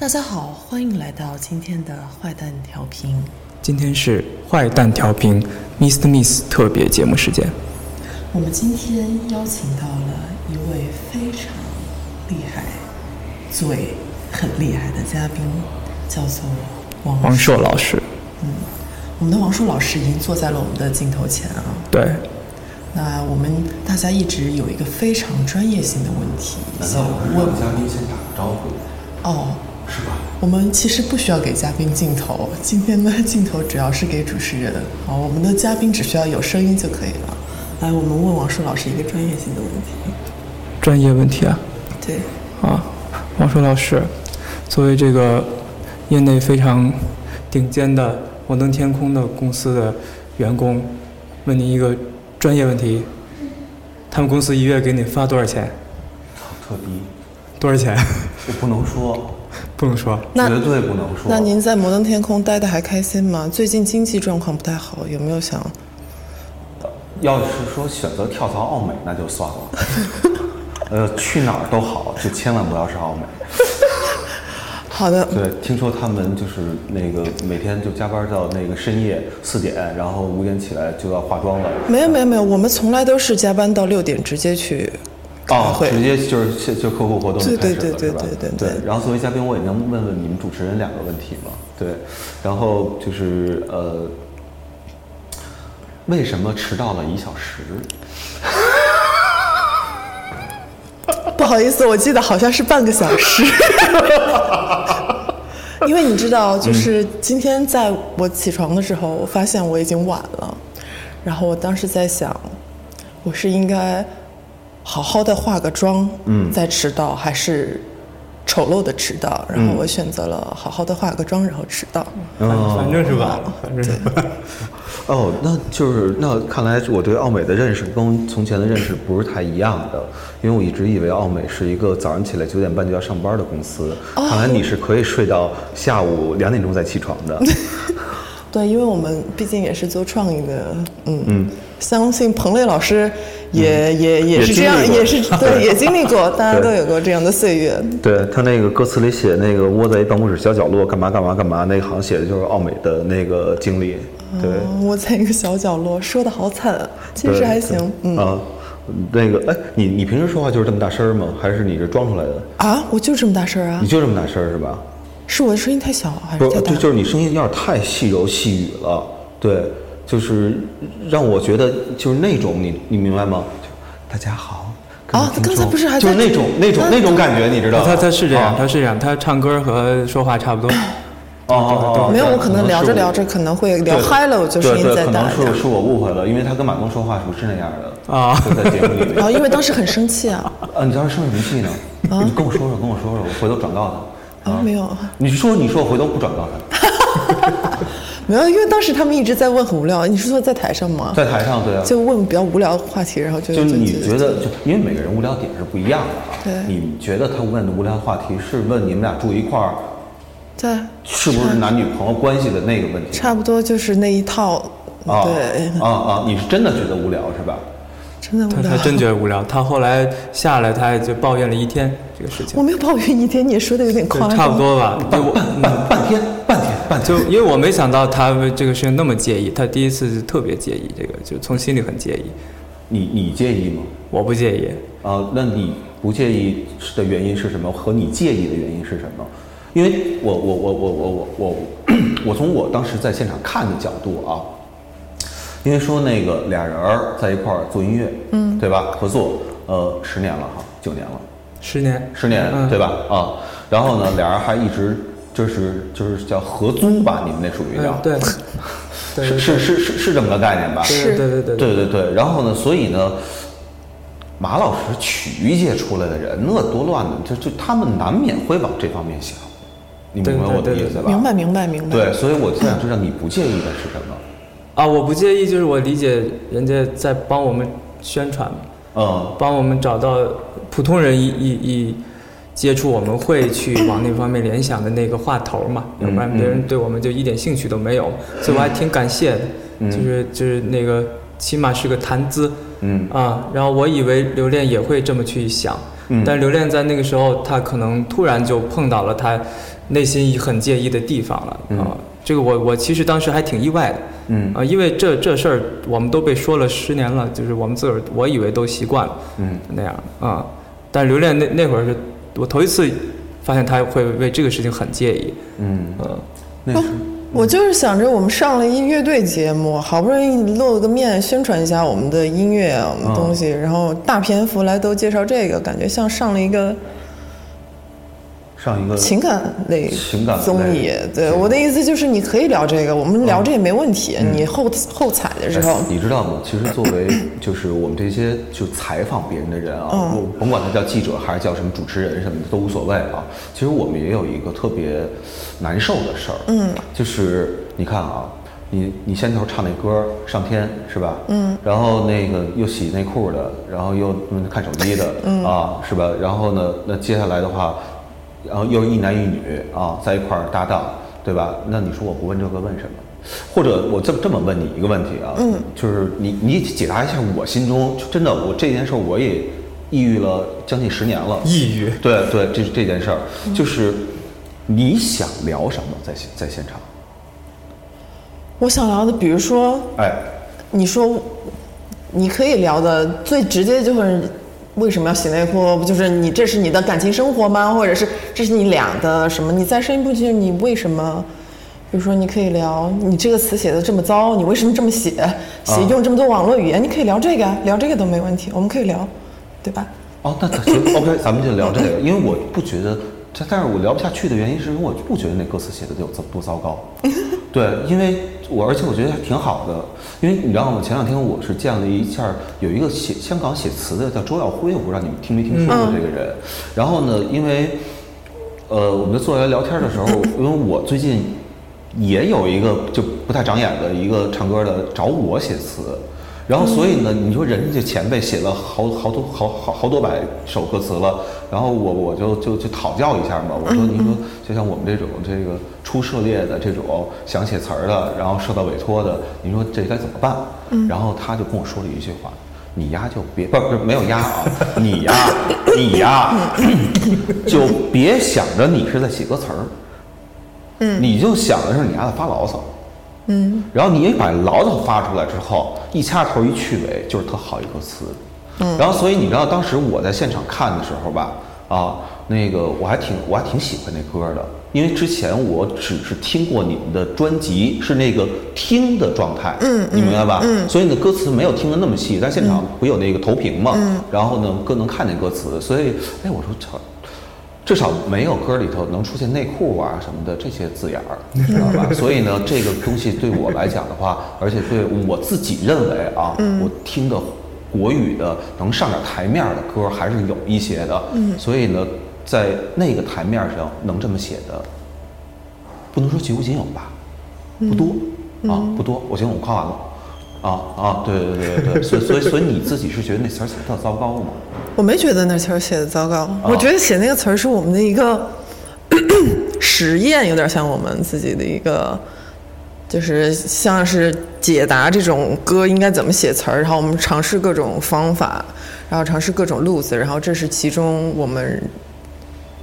大家好，欢迎来到今天的坏蛋调频。今天是坏蛋调频 Mr. Miss 特别节目时间。我们今天邀请到了一位非常厉害、嘴很厉害的嘉宾，叫做王王硕老师，嗯我们的王硕老师已经坐在了我们的镜头前啊。对，那我们大家一直有一个非常专业性的问题想问让嘉宾先打个招呼，哦。是吧？我们其实不需要给嘉宾镜头，今天的镜头主要是给主持人。好，我们的嘉宾只需要有声音就可以了。来，我们问王硕老师一个专业性的问题。专业问题啊对，啊，王硕老师，作为这个业内非常顶尖的摩登天空的公司的员工，问您一个专业问题：他们公司一月给你发多少钱？特低，多少钱？我不能说，不能说。那绝对不能说。那您在摩登天空待的还开心吗？最近经济状况不太好，有没有想？要是说选择跳槽奥美，那就算了。呃，去哪儿都好，就千万不要是奥美。好的，对，听说他们就是那个每天就加班到那个深夜四点，然后五点起来就要化妆了。没有没有没有，我们从来都是加班到六点直接去开哦，会。直接就是就客户活动就开始了，对对对是吧？对对对对然后作为嘉宾，我也能问问你们主持人两个问题吗？对，然后就是呃，为什么迟到了一小时？不好意思，我记得好像是半个小时。因为你知道，就是今天在我起床的时候，我发现我已经晚了，然后我当时在想，我是应该好好的化个妆，嗯，再迟到，还是丑陋的迟到？然后我选择了好好的化个妆，然后迟到。哦反正是吧，反正是吧。哦，那就是那看来我对奥美的认识跟从前的认识不是太一样的，因为我一直以为奥美是一个早上起来九点半就要上班的公司，看来你是可以睡到下午两点钟再起床的。对，因为我们毕竟也是做创意的，嗯嗯，相信彭磊老师也、也也也是这样，也是 对，也经历过，大家都有过这样的岁月。对他那个歌词里写那个窝在一办公室小角落干嘛干嘛干嘛，那个好像写的就是奥美的那个经历。对，嗯我在一个小角落，说的好惨啊，其实还行，嗯啊，那个哎，你你平时说话就是这么大声吗？还是你是装出来的？啊，我就这么大声啊你，就这么大声是吧？是我的声音太小还是，太大？就就是你声音有点太细柔细语了，对，就是让我觉得就是那种你你明白吗？就大家好。啊他刚才不是还就是那种那种啊那种感觉，你知道吗？他他是这样，啊他是这样，他唱歌和说话差不多。哦哦哦，没有，我可能聊着聊着可能会聊嗨了，我就声音对对再大一点可能是。是我误会了，因为他跟马东说话不是那样的啊就在节目里面然。后因为当时很生气啊，啊，你当时生什么气呢？你跟我说说，跟我说说，我回头转告他。啊没有你说你说，我回头不转告他。没有，因为当时他们一直在问很无聊。你是说在台上吗？在台上对啊，就问比较无聊的话题，然后就就你觉得，就因为每个人无聊点是不一样的啊。对你觉得他问的无聊的话题是问你们俩住一块儿，对，是不是男女朋友关系的那个问题？差不多就是那一套。啊对，啊啊！你是真的觉得无聊是吧？真的无聊。他他真觉得无聊，他后来下来，他也就抱怨了一天这个事情我，没有抱怨一天，你说的有点夸张。差不。多吧。就我半半天，半天，半天。就因为我没想到他为这个事情那么介意，他第一次是特别介意这个，就从心里很介意。你你介意吗？我不介意，啊，那你不介意的原因是什么？和你介意的原因是什么？因为我我我我我我我 我从我当时在现场看的角度啊，因为说那个俩人儿在一块儿做音乐，嗯，对吧？合作，呃，十年了哈，九年了，十年，十年，嗯对吧？啊，然后呢，俩人还一直就是就是叫合租吧，你们那属于叫嗯，对，是是是是是这么个概念吧？是对对对对对对，然后呢，所以呢，马老师曲艺界出来的人，那多乱呢，就就他们难免会往这方面想，你明白我的意思吧？明白，明白，明白。对，所以我特想知道你不介意的是什么？啊，我不介意，就是我理解人家在帮我们宣传嘛，嗯。帮我们找到普通人一一一接触我们会去往那方面联想的那个话头嘛，嗯要不然别人对我们就一点兴趣都没有，所以我还挺感谢的，嗯就是就是那个起码是个谈资，嗯。啊，然后我以为刘恋也会这么去想，嗯。但刘恋在那个时候，他可能突然就碰到了他内心很介意的地方了啊、嗯这个我我其实当时还挺意外的，嗯。啊、因为这这事儿我们都被说了十年了，就是我们自个儿我以为都习惯了嗯。那样啊、但刘恋那那会儿是我头一次发现他会为这个事情很介意，嗯，嗯、那是我就是想着我们上了一乐队节目，好不容易露了个面，宣传一下我们的音乐啊，我们东西，然后大篇幅来都介绍这个，感觉像上了一个上一个情感类情感综艺。对，我的意思就是你可以聊这个，我们聊这也没问题。你后后采的时候哎，你知道吗？其实作为 就是我们这些就采访别人的人啊，嗯我甭管他叫记者还是叫什么主持人什么的都无所谓啊。其实我们也有一个特别难受的事儿，嗯，就是你看啊，你你先头唱那歌上天是吧？嗯，然后那个又洗内裤的，然后又嗯看手机的，嗯啊是吧？然后呢，那接下来的话，然后又是一男一女啊在一块儿搭档，对吧？那你说我不问这个问什么？或者我这么这么问你一个问题啊，嗯，就是你你解答一下我心中就真的我这件事儿我也抑郁了将近十年了，抑郁对对，这这件事儿就是你想聊什么在现在现场？我想聊的，比如说哎，你说你可以聊的最直接就是为什么要洗内裤？不就是你这是你的感情生活吗？或者是这是你俩的什么？你再深一步就是你为什么？比如说你可以聊你这个词写的这么糟，你为什么这么写？写用这么多网络语言，你可以聊这个，聊这个都没问题，我们可以聊，对吧？哦，那那行，OK，咱们就聊这个，因为我不觉得，这但是我聊不下去的原因是因为我不觉得那歌词写的有多多糟糕，对，因为我而且我觉得还挺好的，因为你知道吗？前两天我是见了一下有一个写香港写词的叫周耀辉，我不知道你们听没听说过这个人，然后呢，因为呃，我们在坐下来聊天的时候，因为我最近也有一个就不太长眼的一个唱歌的找我写词，然后所以呢，你说人家前辈写了好好多好好好多百首歌词了，然后我我就就就讨教一下嘛，我说您说就像我们这种这个初涉猎的这种想写词儿的，然后受到委托的，您说这该怎么办？然后他就跟我说了一句话。你呀就别不是不是没有呀啊，你呀你呀 就别想着你是在写歌词儿，嗯，你就想的是你丫在发牢骚，嗯，然后你把牢骚发出来之后，一掐头一去尾，就是特好一个词，嗯，然后所以你知道当时我在现场看的时候吧，啊，那个我还挺我还挺喜欢那歌的，因为之前我只是听过你们的专辑，是那个听的状态，嗯，你明白吧？嗯，所以你的歌词没有听得那么细，但现场不有那个投屏嘛，嗯，然后呢更能看见歌词，所以哎，我说操。至少没有歌里头能出现内裤啊什么的这些字眼儿，知道吧？所以呢，这个东西对我来讲的话，而且对我自己认为啊，我听的国语的能上点台面的歌还是有一些的。所以呢，在那个台面上能这么写的，不能说绝无仅有吧，不多啊，不多。我行，我夸完了。啊啊，对对对对对，所以所以所以你自己是觉得那词儿写的特糟糕吗？我没觉得那词儿写的糟糕，我觉得写那个词儿是我们的一个 实验，有点像我们自己的一个，就是像是解答这种歌应该怎么写词儿，然后我们尝试各种方法，然后尝试各种路子，然后这是其中我们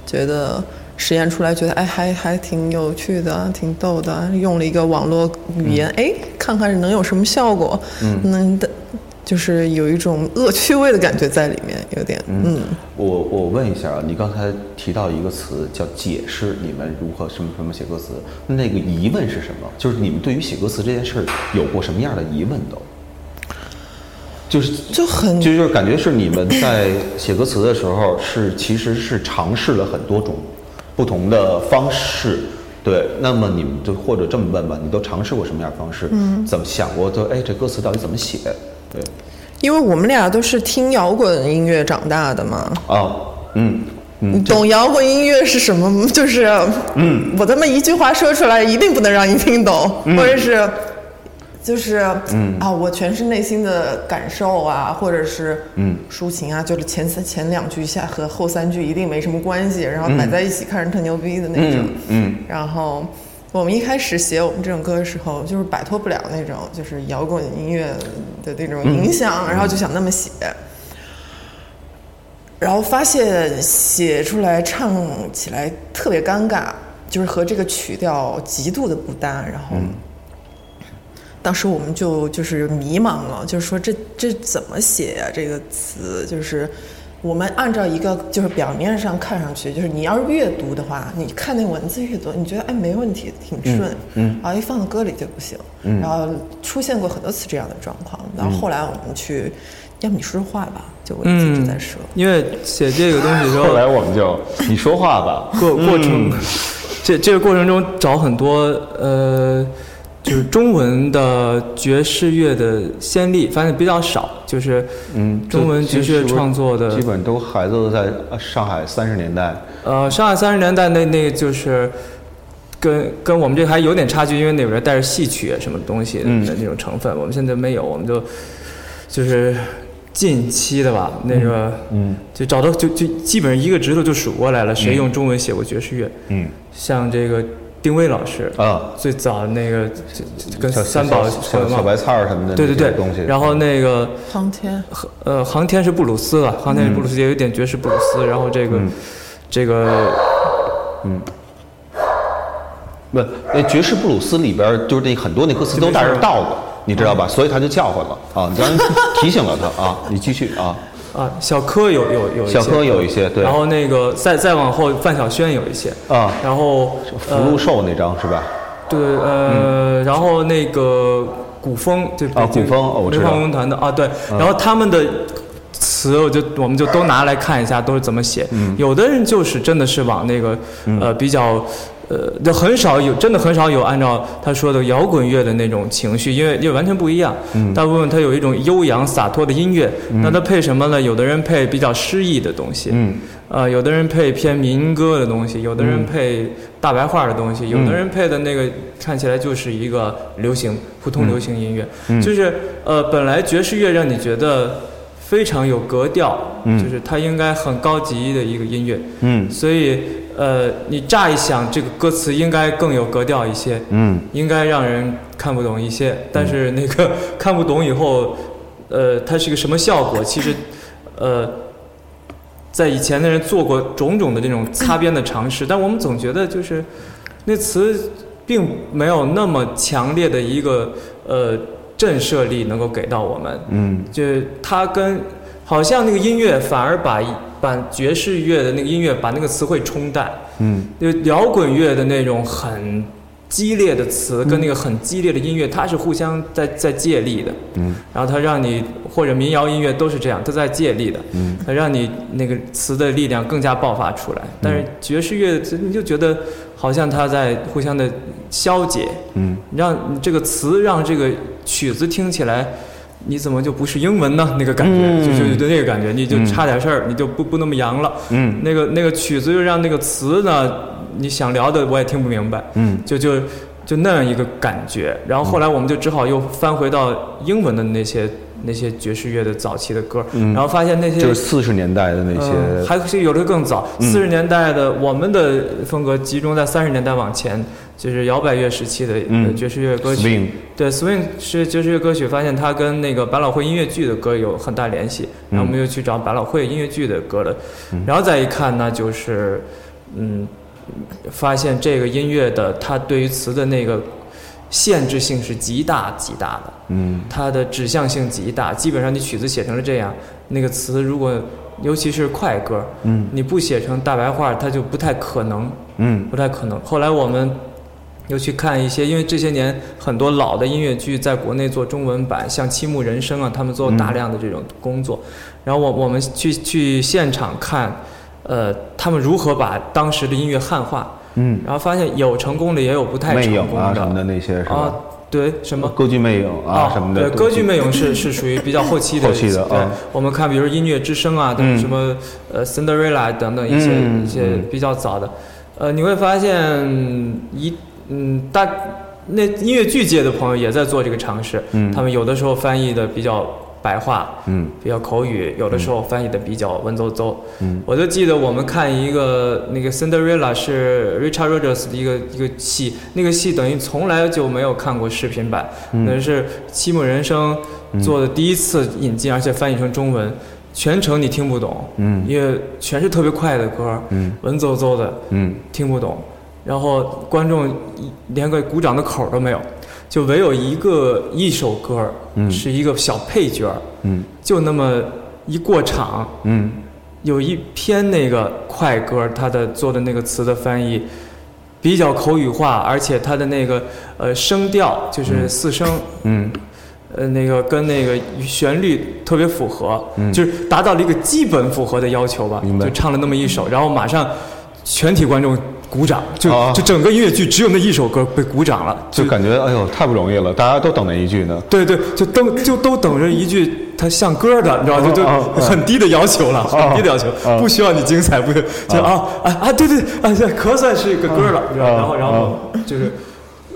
觉得实验出来，觉得哎还还挺有趣的，挺逗的，用了一个网络语言，哎、看看能有什么效果，嗯，能的。就是有一种恶趣味的感觉在里面，有点，嗯，我我问一下啊，你刚才提到一个词叫解释你们如何什么什么写歌词，那个疑问是什么？就是你们对于写歌词这件事儿有过什么样的疑问都？就是就很就就是感觉是你们在写歌词的时候是其实是尝试了很多种不同的方式。对，那么你们就或者这么问吧，你都尝试过什么样的方式？嗯，怎么想过？就哎，这歌词到底怎么写？对，因为我们俩都是听摇滚音乐长大的嘛，啊，嗯嗯，你懂摇滚音乐是什么？就是，嗯，我这么一句话说出来，一定不能让你听懂，或者是，就是，嗯啊，我全是内心的感受啊，或者是，嗯，抒情啊，就是前三前两句下和后三句一定没什么关系，然后摆在一起看着特牛逼的那种，嗯，然后。我们一开始写我们这种歌的时候，就是摆脱不了那种就是摇滚音乐的那种影响，然后就想那么写。然后发现写出来唱起来特别尴尬，就是和这个曲调极度的不搭。然后，当时我们就就是迷茫了，就是说这这怎么写呀、这个词就是。我们按照一个就是表面上看上去，就是你要是阅读的话，你看那个文字阅读，你觉得哎没问题，挺顺，嗯，然后一放到歌里就不行，嗯，然后出现过很多次这样的状况，然后后来我们去，要不你说说话吧，就我一直在说，因为写这个东西的时候，后来我们就你说话吧，过过程，这这个过程中找很多呃，就是中文的爵士乐的先例，发现比较少，就是嗯，中文爵士乐创作的基本都孩子都在上海三十年代，呃，上海三十年代那那个就是跟跟我们这还有点差距，因为那边带着戏曲什么东西的嗯。那种成分，我们现在没有，我们就就是近期的吧，那个嗯。就找到就就基本上一个指头就数过来了，谁用中文写过爵士乐？嗯。像这个丁薇老师，啊，最早那个跟小三宝小小小白菜儿什么的对对对。东西，然后那个航天，呃，航天是布鲁斯了，航天是布鲁斯，也有点爵士布鲁斯。然后这个、嗯。这个嗯。不，那爵士布鲁斯里边儿就是那很多那歌词都带着倒的，你知道吧？所以他就叫唤了啊，你刚才提醒了他啊，你继续啊。啊，小柯有有有一些小柯有一些对然后那个再再往后，范晓萱有一些啊然后福禄寿那张是吧？对呃，然后那个古风就嗯啊古风哦我知道嗯梅花文团的啊，对，然后他们的词我就我们就都拿来看一下，都是怎么写。嗯有的人就是真的是往那个呃比较。呃，就很少有，真的很少有按照他说的摇滚乐的那种情绪，因为因为完全不一样。嗯。大部分他有一种悠扬洒脱的音乐，那他配什么呢？有的人配比较诗意的东西，嗯。呃，有的人配偏民歌的东西，有的人配大白话的东西，有的人配的那个看起来就是一个流行普通流行音乐，嗯。就是呃，本来爵士乐让你觉得非常有格调，嗯。就是它应该很高级的一个音乐，嗯。所以呃，你乍一想这个歌词应该更有格调一些，嗯。应该让人看不懂一些，但是那个看不懂以后，呃，它是一个什么效果？其实，呃，在以前的人做过种种的这种擦边的尝试，但我们总觉得就是那词并没有那么强烈的一个呃震慑力能够给到我们，嗯。就它跟好像那个音乐反而把把爵士乐的那个音乐把那个词汇冲淡。嗯就摇滚乐的那种很激烈的词跟那个很激烈的音乐，它是互相在在借力的。嗯，然后它让你或者民谣音乐都是这样，它在借力的。嗯，它让你那个词的力量更加爆发出来。但是爵士乐你就觉得好像它在互相的消解，嗯让这个词让这个曲子听起来。你怎么就不是英文呢？那个感觉，嗯就就就那个感觉，你就差点事儿，你就不不那么洋了。嗯那个那个曲子又让那个词呢，你想聊的我也听不明白，嗯就就就那样一个感觉。然后后来我们就只好又翻回到英文的那些那些爵士乐的早期的歌，嗯。然后发现那些就是四十年代的那些嗯，还是有的更早，四十年代的我们的风格集中在三十年代往前，就是摇摆乐时期的爵士乐歌曲。swing，对，swing 是爵士乐歌曲，发现它跟那个百老汇音乐剧的歌有很大联系，然后我们又去找百老汇音乐剧的歌了，然后再一看呢，就是嗯，发现这个音乐的它对于词的那个限制性是极大极大的。嗯它的指向性极大，基本上你曲子写成了这样，那个词如果尤其是快歌，嗯你不写成大白话，它就不太可能，嗯不太可能。后来我们又去看一些，因为这些年很多老的音乐剧在国内做中文版，像《七木人生》啊，他们做大量的这种工作，然后我我们去去现场看，呃，他们如何把当时的音乐汉化，嗯，然后发现有成功的，也有不太成功啊什么的那些是啊？，对，什么？歌剧魅影啊什么的，对，歌剧魅影是是。属于比较后期的，后期的对啊，我们看，比如音乐之声啊，等嗯什么呃，Cinderella 等等一些嗯一些嗯。比较早的，呃，你会发现一嗯大那音乐剧界的朋友也在做这个尝试，嗯。他们有的时候翻译的比较白话，嗯。比较口语，有的时候翻译的比较文绉绉。嗯。我就记得我们看一个那个 Cinderella 是 Richard Rodgers 的一个一个戏，那个戏等于从来就没有看过视频版，嗯。那是七木人生做的第一次引进，而且翻译成中文。全程你听不懂，嗯，因为全是特别快的歌，嗯，文绉绉的，嗯，听不懂，然后观众连个鼓掌的口儿都没有，就唯有一个一首歌，嗯，是一个小配角，嗯，就那么一过场，嗯。有一篇那个快歌，他的做的那个词的翻译比较口语化，而且他的那个呃声调就是四声，嗯。呃那个跟那个旋律特别符合，嗯。就是达到了一个基本符合的要求吧就唱了那么一首，然后马上全体观众鼓掌，就、啊就整个音乐剧只有那一首歌被鼓掌了，就感觉哎呦太不容易了，大家都等那一句呢。对对，就等就都等着一句它像歌的，你知道吗？就就很低的要求了，很低的要求啊，不需要你精彩，不就就啊啊啊，对对啊，这可算是一个歌了，你知道吗？啊然后然后就是。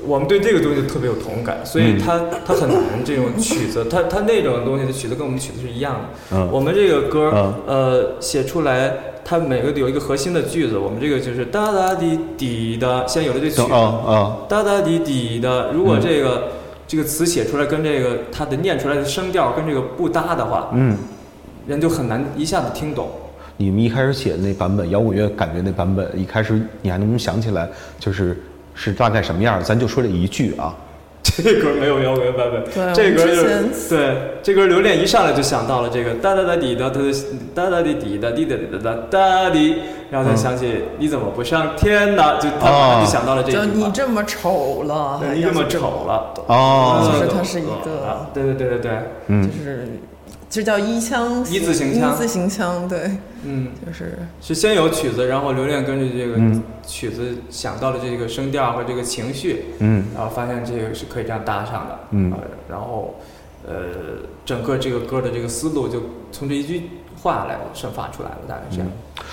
我们对这个东西特别有同感，所以它它很难这种曲子，它它那种东西的曲子跟我们曲子是一样的。嗯。我们这个歌嗯。呃写出来，它每个有一个核心的句子，我们这个就是哒哒滴滴的，先有了这曲等子，哒哒滴滴的，如嗯。果这个、这个词写出来跟这个它的念出来的声调跟这个不搭的话，嗯，人就很难一下子听懂。你们一开始写的那版本摇滚乐，感觉那版本一开始你还能不能想起来，就是是大概什么样？咱就说这一句啊。这歌没有摇滚乐版本，对这歌就是对这歌留恋一上来就想到了这个哒哒哒滴哒哒哒哒滴滴哒滴哒哒哒哒滴，然后才想起你怎么不上天呢？就他马上就想到了这句话。就你这么丑了，对你这么丑了，哦其实嗯它是一个啊对对对对对，嗯就是这叫一腔一字形腔。一字行腔，对，嗯。就是。是先有曲子，然后刘恋根据这个嗯。曲子想到的这个声调和这个情绪，嗯。然后发现这个是可以这样搭上的，嗯。呃然后呃，整个这个歌的这个思路就从这一句话来生发出来了，大概这样。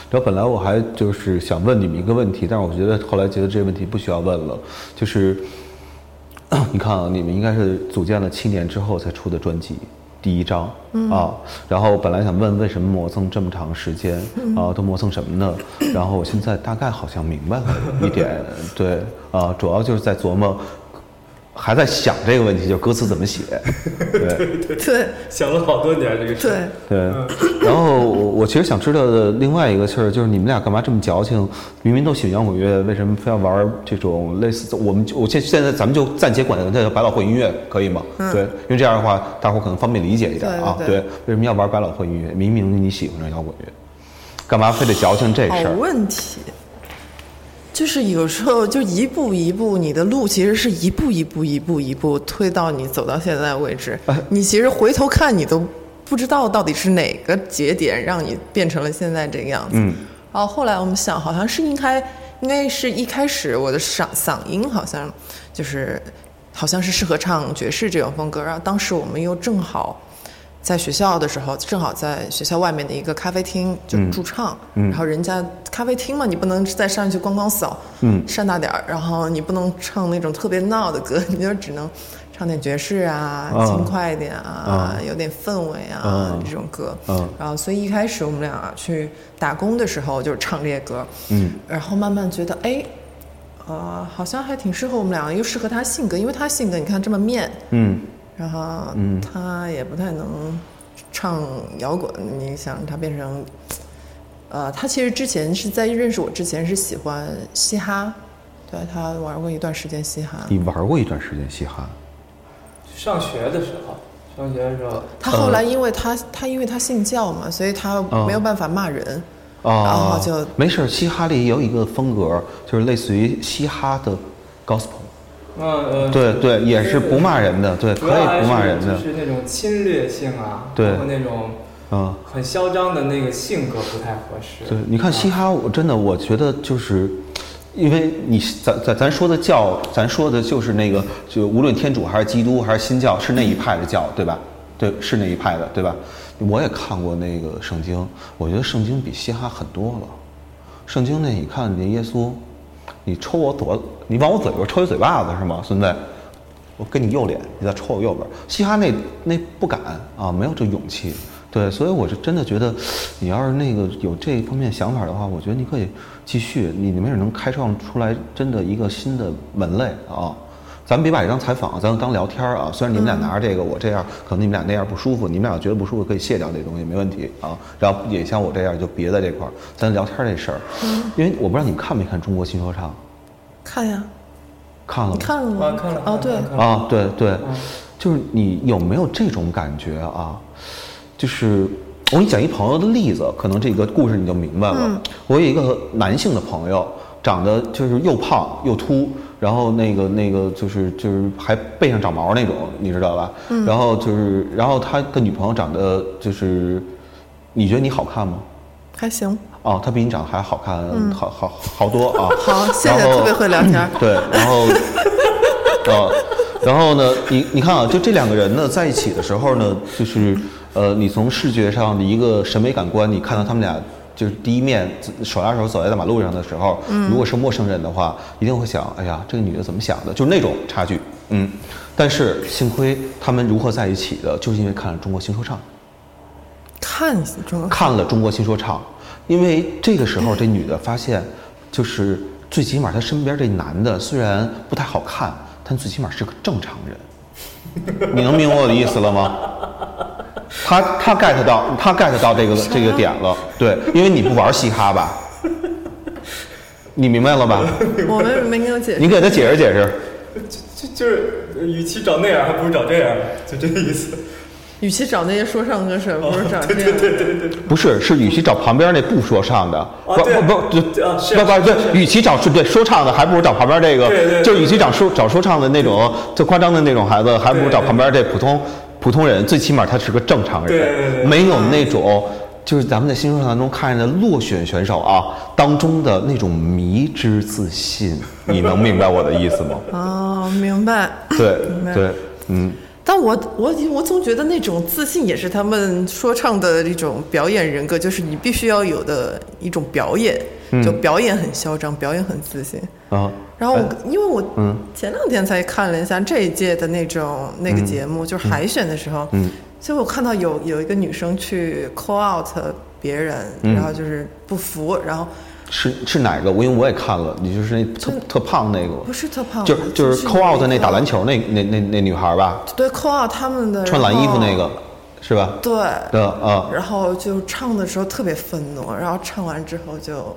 然后本来我还就是想问你们一个问题，但是我觉得后来觉得这个问题不需要问了，就是 你看啊，你们应该是组建了七年之后才出的专辑。第一章啊，然后本来想问为什么磨蹭这么长时间啊，都磨蹭什么呢？然后我现在大概好像明白了一点，对啊，主要就是在琢磨，还在想这个问题，就是歌词怎么写，对。对对想了好多年这个事。对，对，然后我我其实想知道的另外一个事儿就是你们俩干嘛这么矫情？明明都喜欢摇滚乐，为什么非要玩这种类似？我们就我现现在咱们就暂且管它叫百老汇音乐，可以吗？对，因为这样的话大伙儿可能方便理解一点啊。对对对为什么要玩百老汇音乐？明明你喜欢上摇滚乐，干嘛非得矫情这好事儿？问题。就是有时候就一步一步，你的路其实是一步一步、一步一步推到你走到现在为止。你其实回头看，你都不知道到底是哪个节点让你变成了现在这个样子。嗯然后后来我们想，好像是应该，应该是一开始我的嗓嗓音好像就是，好像是适合唱爵士这种风格。然后当时我们又正好在学校的时候，正好在学校外面的一个咖啡厅就驻唱，然后人家咖啡厅嘛，你不能再上去咣咣扫，嗯。扇大点儿，然后你不能唱那种特别闹的歌，你就只能唱点爵士啊，啊。轻快一点啊，有点氛围啊、嗯这种歌。嗯然后所以一开始我们俩去打工的时候就是唱这些歌，嗯。然后慢慢觉得哎。呃，好像还挺适合我们俩，又适合他性格，因为他性格你看这么面，嗯然后嗯他也不太能唱摇滚，你想他变成，呃，他其实之前是在认识我之前是喜欢嘻哈，对他玩过一段时间嘻哈，你玩过一段时间嘻哈？上学的时候，上学的时候，他后来因为他他因为他信教嘛，所以他没有办法骂人，哦，然后就没事。嘻哈里有一个风格，就是类似于嘻哈的 gospel。嗯呃，对对，也是不骂人的，对，可以不骂人的是就，是那种侵略性啊，对包括那种嗯。很嚣张的那个性格不太合适。对，你看嘻哈，我真的我觉得就是，因为你咱咱咱说的教，咱说的就是那个，就无论天主还是基督还是新教，是那一派的教，对吧？对，是那一派的，对吧？我也看过那个圣经，我觉得圣经比嘻哈狠多了。圣经那你看那耶稣，你抽我左，你往我嘴边抽一嘴巴子是吗，孙子？我跟你右脸，你再抽我右边。嘻哈那那不敢啊，没有这勇气。对，所以我是真的觉得，你要是那个有这方面想法的话，我觉得你可以继续，你你没准能开创出来真的一个新的门类啊。咱们别把这当采访，咱就当聊天儿啊。虽然你们俩拿着这个，我这样，可能你们俩那样不舒服，你们俩觉得不舒服可以卸掉这东西，没问题啊。然后也像我这样，就别在这块儿，咱聊天儿这事儿。因为我不知道你们看没看《中国新说唱》，看呀，看了吗？看了吗？啊看了哦，对，啊，对对，就是你有没有这种感觉啊？就是我给你讲一朋友的例子，可能这个故事你就明白了。我有一个男性的朋友，长得就是又胖又秃，然后那个那个就是就是还背上长毛那种，你知道吧？然后就是然后他的女朋友长得就是，你觉得你好看吗？还行。哦，他比你长得还好看，好好好多啊！好，谢谢，特别会聊天。对，然后，呃，然后呢，你你看啊，就这两个人呢在一起的时候呢，就是呃，你从视觉上的一个审美感官，你看到他们俩就是第一面手拉手走在大马路上的时候，如果是陌生人的话，一定会想，哎呀，这个女的怎么想的？就是那种差距，嗯。但是幸亏他们如何在一起的，就是因为看了《中国新说唱》。看中国看了《中国新说唱》，因为这个时候这女的发现，就是最起码她身边这男的虽然不太好看，但最起码是个正常人。你能明白我的意思了吗？他他 get 到他 get 到这个 这个点了，对，因为你不玩嘻哈吧？你明白了吧？我们没给我解释。你给他解释解释。就就就是，与其找那样，还不如找这样，就这个意思。与其找那些说唱歌手，不如找这样。不是，是与其找旁边那不说唱的，不对不不，不不对与其找对说唱的，还不如找旁边这个，对对对就与其找说找说唱的那种最夸张的那种孩子，还不如找旁边这普通普通人，最起码他是个正常人，对对对没有那种。就是咱们在新说唱当中看见的落选选手啊，当中的那种迷之自信，你能明白我的意思吗？哦，明白。对 明白对，嗯，但我我我总觉得那种自信也是他们说唱的一种表演人格，就是你必须要有的一种表演，就表演很嚣张，表演很自信。啊，然后我、因为我嗯。前两天才看了一下这一届的那种那个节目，就是海选的时候，嗯。所以我看到有有一个女生去 call out 别人，嗯。然后就是不服，然后是是哪个？我因为我也看了，你就是那特特胖那个，不是特胖的，就就是 call out 那打篮球，那那那那女孩吧，对 call out 他们的穿蓝衣服那，个，是吧？对，对啊，然后就唱的时候特别愤怒，然后唱完之后就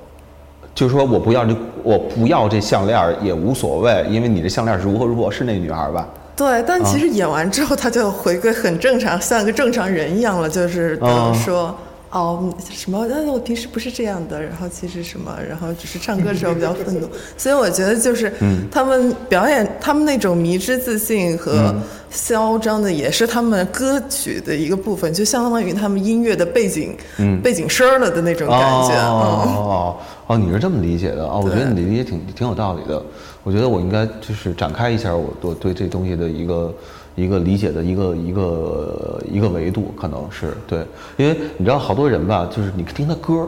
就是说我不要这我不要这项链儿也无所谓，因为你这项链儿是如何如何，是那女孩吧？对，但啊其实演完之后他就回归很正常，像个正常人一样了，就是说。哦，什么？但是我平时不是这样的，然后其实什么，然后只是唱歌的时候比较愤怒，所以我觉得就是嗯他们表演，他们那种迷之自信和嗯嚣张的，也是他们歌曲的一个部分，就相当于他们音乐的背景，背景声儿了的那种感觉。嗯，哦哦哦，你是这么理解的啊？我觉得你的理解挺挺有道理的。我觉得我应该就是展开一下我我对这东西的一个一个理解的一个一个一个维度，可能是对，因为你知道好多人吧，就是你听他歌，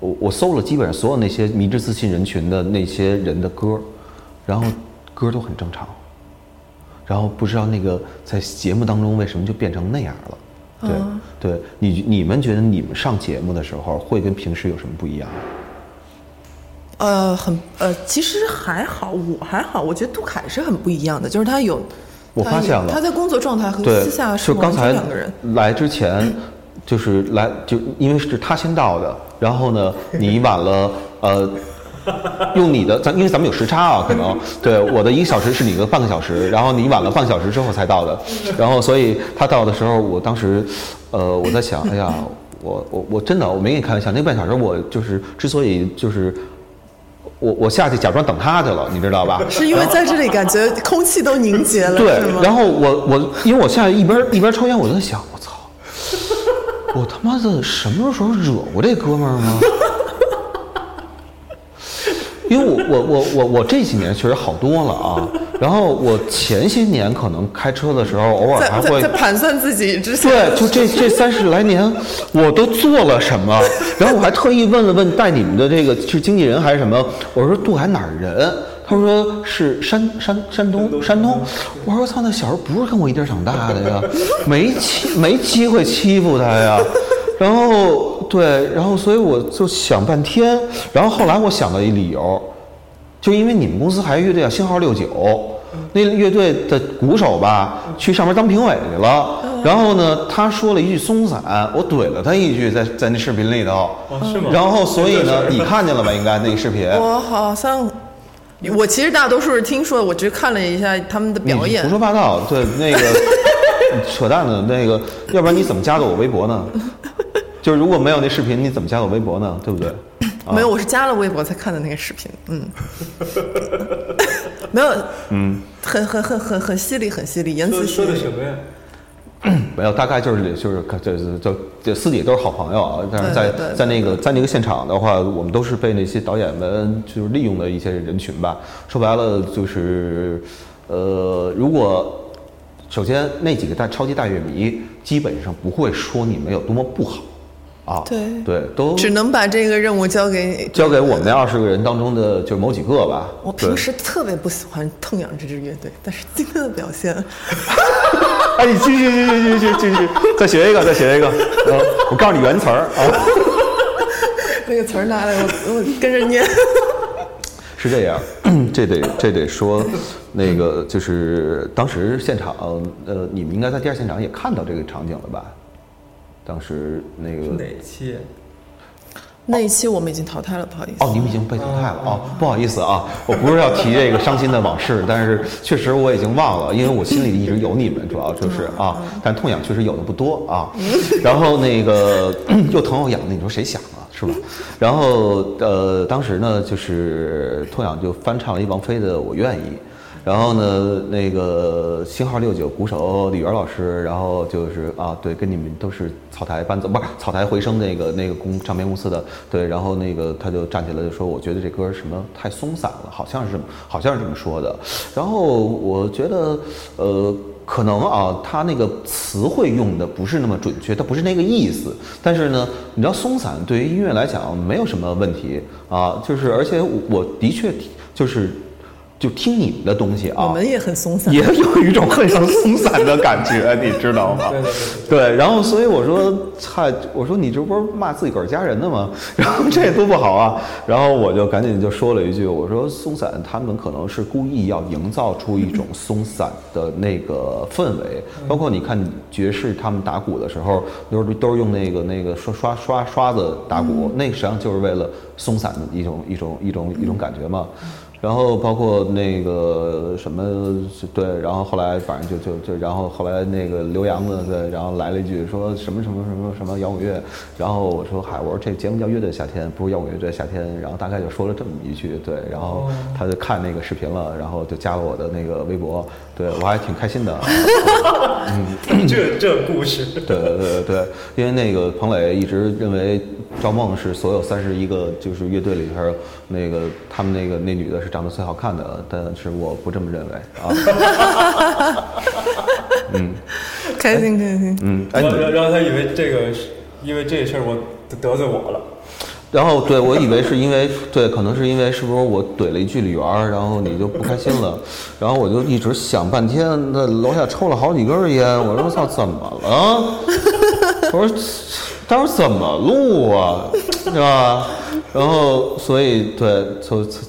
我我搜了基本上所有那些迷之自信人群的那些人的歌，然后歌都很正常，然后不知道那个在节目当中为什么就变成那样了。对、对，你你们觉得你们上节目的时候会跟平时有什么不一样？呃，很呃，其实还好，我还好，我觉得杜凯是很不一样的，就是他有，我发现了他在工作状态和私下，是刚才全两个人。来之前，就是来就因为是他先到的，然后呢，你晚了，呃，用你的咱因为咱们有时差啊，可能 对我的一个小时是你的半个小时，然后你晚了半个小时之后才到的，然后所以他到的时候，我当时，呃，我在想，哎呀，我我我真的我没跟你开玩笑，那半小时我就是之所以就是。我我下去假装等他去了，你知道吧？是因为在这里感觉空气都凝结了，对？，然后我我因为我下去一边一边抽烟，我就在想，我操，我他妈的什么时候惹过这哥们儿吗？因为我我我我我这几年确实好多了啊，然后我前些年可能开车的时候偶尔还会在盘算自己之前，对，就这这三十来年，我都做了什么？然后我还特意问了问带你们的这个是经纪人还是什么？我说杜海哪儿人？他说是山山山东山东。我说操，那小时候不是跟我一地儿长大的呀，没欺没机会欺负他呀。然后对，然后所以我就想半天，然后后来我想到一理由，就因为你们公司还有乐队叫星号六九，那乐队的鼓手吧，去上面当评委去了。然后呢，他说了一句松散，我怼了他一句，在在那视频里头。是吗然后所以呢，你看见了吧？应该那个视频。我好像，我其实大多数是听说的，我只是看了一下他们的表演胡。说八道，对那个 扯淡的那个，要不然你怎么加的我微博呢？就是如果没有那视频，你怎么加我微博呢？对不对？啊 没有，我是加了微博才看的那个视频。嗯，没有，嗯，很很很很很犀利，很犀利，言辞犀利。么呀？没有，大概就是就是这这这这私底下都是好朋友啊，但是在在那个在那个现场的话，我们都是被那些导演们就是利用的一些人群吧。说白了就是，呃，如果首先那几个大超级大乐迷基本上不会说你们有多么不好啊，对对，都只能把这个任务交给交给我们那二十个人当中的就是某几个吧。我平时特别不喜欢痛仰这支乐队，但是今天的表现，哎，你继续继续继续继续，再学一个，再学一个。然后我告诉你原词儿啊。那个词儿拿来，我我跟着念。是这样，这得这得说，那个就是当时现场，呃，你们应该在第二现场也看到这个场景了吧？当时那个哪期？那一期我们已经淘汰了，不好意思。哦，你们已经被淘汰了哦，不好意思啊，我不是要提这个伤心的往事，但是确实我已经忘了，因为我心里一直有你们，主要就是啊，但痛痒确实有的不多啊。然后那个 又疼又痒的，你说谁想啊，是吧？然后呃，当时呢，就是痛痒就翻唱了一王菲的《我愿意》。然后呢，那个星号六九鼓手李源老师，然后就是啊，对，跟你们都是草台班子，不是草台回声那个那个公唱片公司的，对，然后那个他就站起来就说，我觉得这歌什么太松散了，好像是这么，好像是这么说的。然后我觉得，呃。可能啊，他那个词汇用的不是那么准确，它不是那个意思。但是呢，你知道松散对于音乐来讲没有什么问题啊，就是而且我的确就是就听你们的东西啊，我们也很松散也有一种很像松散的感觉，你知道吗？对对对对，然后所以我说，嗨，我说你这不是骂自己个儿家人的吗？然后这多不好啊！然后我就赶紧就说了一句，我说松散他们可能是故意要营造出一种松散的那个氛围，包括你看爵士他们打鼓的时候，都是都是用那个那个刷刷刷刷子打鼓，那实际上就是为了松散的一种一种一种一种感觉嘛。然后包括那个什么对，然后后来反正就就就，然后后来那个刘洋呢，对，然后来了一句说什么什么什么什么摇滚乐，然后我说嗨，我说这节目叫乐队夏天，不是摇滚乐队夏天，然后大概就说了这么一句，对，然后他就看那个视频了，然后就加了我的那个微博，对我还挺开心的，这这故事，对对对对，因为那个彭磊一直认为赵梦是所有三十一个就是乐队里边那个他们那个那女的是长得最好看的，但是我不这么认为啊。嗯开心开心。嗯，哎，然后然后他以为这个是因为这事儿我得得罪我了。然后对我以为是因为对，可能是因为是不是我怼了一句李媛儿，然后你就不开心了，然后我就一直想半天，那楼下抽了好几根烟，我说我操怎么了？我说当时怎么录啊，是吧？然后所以对，就才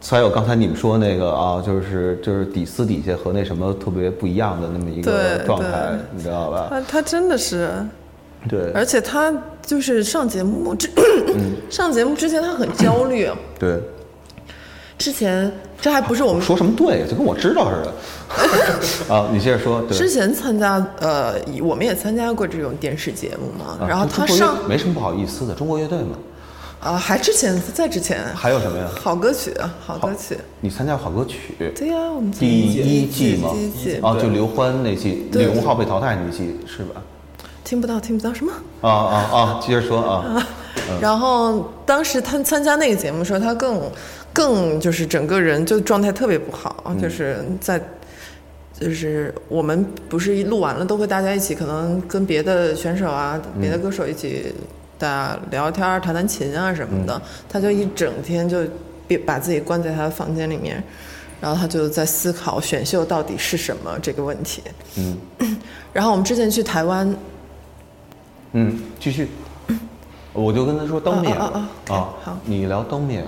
才有刚才你们说那个啊，就是就是底私底下和那什么特别不一样的那么一个状态，你知道吧？他他真的是，对而且他就是上节目之上节目之前他很焦虑。对。之前这还不是我们说什么对，就跟我知道似的。啊，你接着说。对之前参加呃，我们也参加过这种电视节目嘛。啊然后他上没什么不好意思的，中国乐队嘛。啊，还之前在之前还有什么呀？好歌曲，好歌曲。你参加好歌曲对呀，我们第一季嘛第一季？啊，就刘欢那季，对李荣浩被淘汰那季是吧？听不到，听不到什么？啊啊啊！接着说啊。然后当时他参加那个节目的时候，他更更就是整个人就状态特别不好，嗯就是在就是我们不是一录完了都会大家一起可能跟别的选手啊、别的歌手一起大家聊聊天儿、弹弹琴啊什么的，他就一整天就别把自己关在他的房间里面。然后他就在思考选秀到底是什么这个问题。嗯 然后我们之前去台湾，嗯，继续。我就跟他说灯灭了啊啊啊好你聊灯灭了。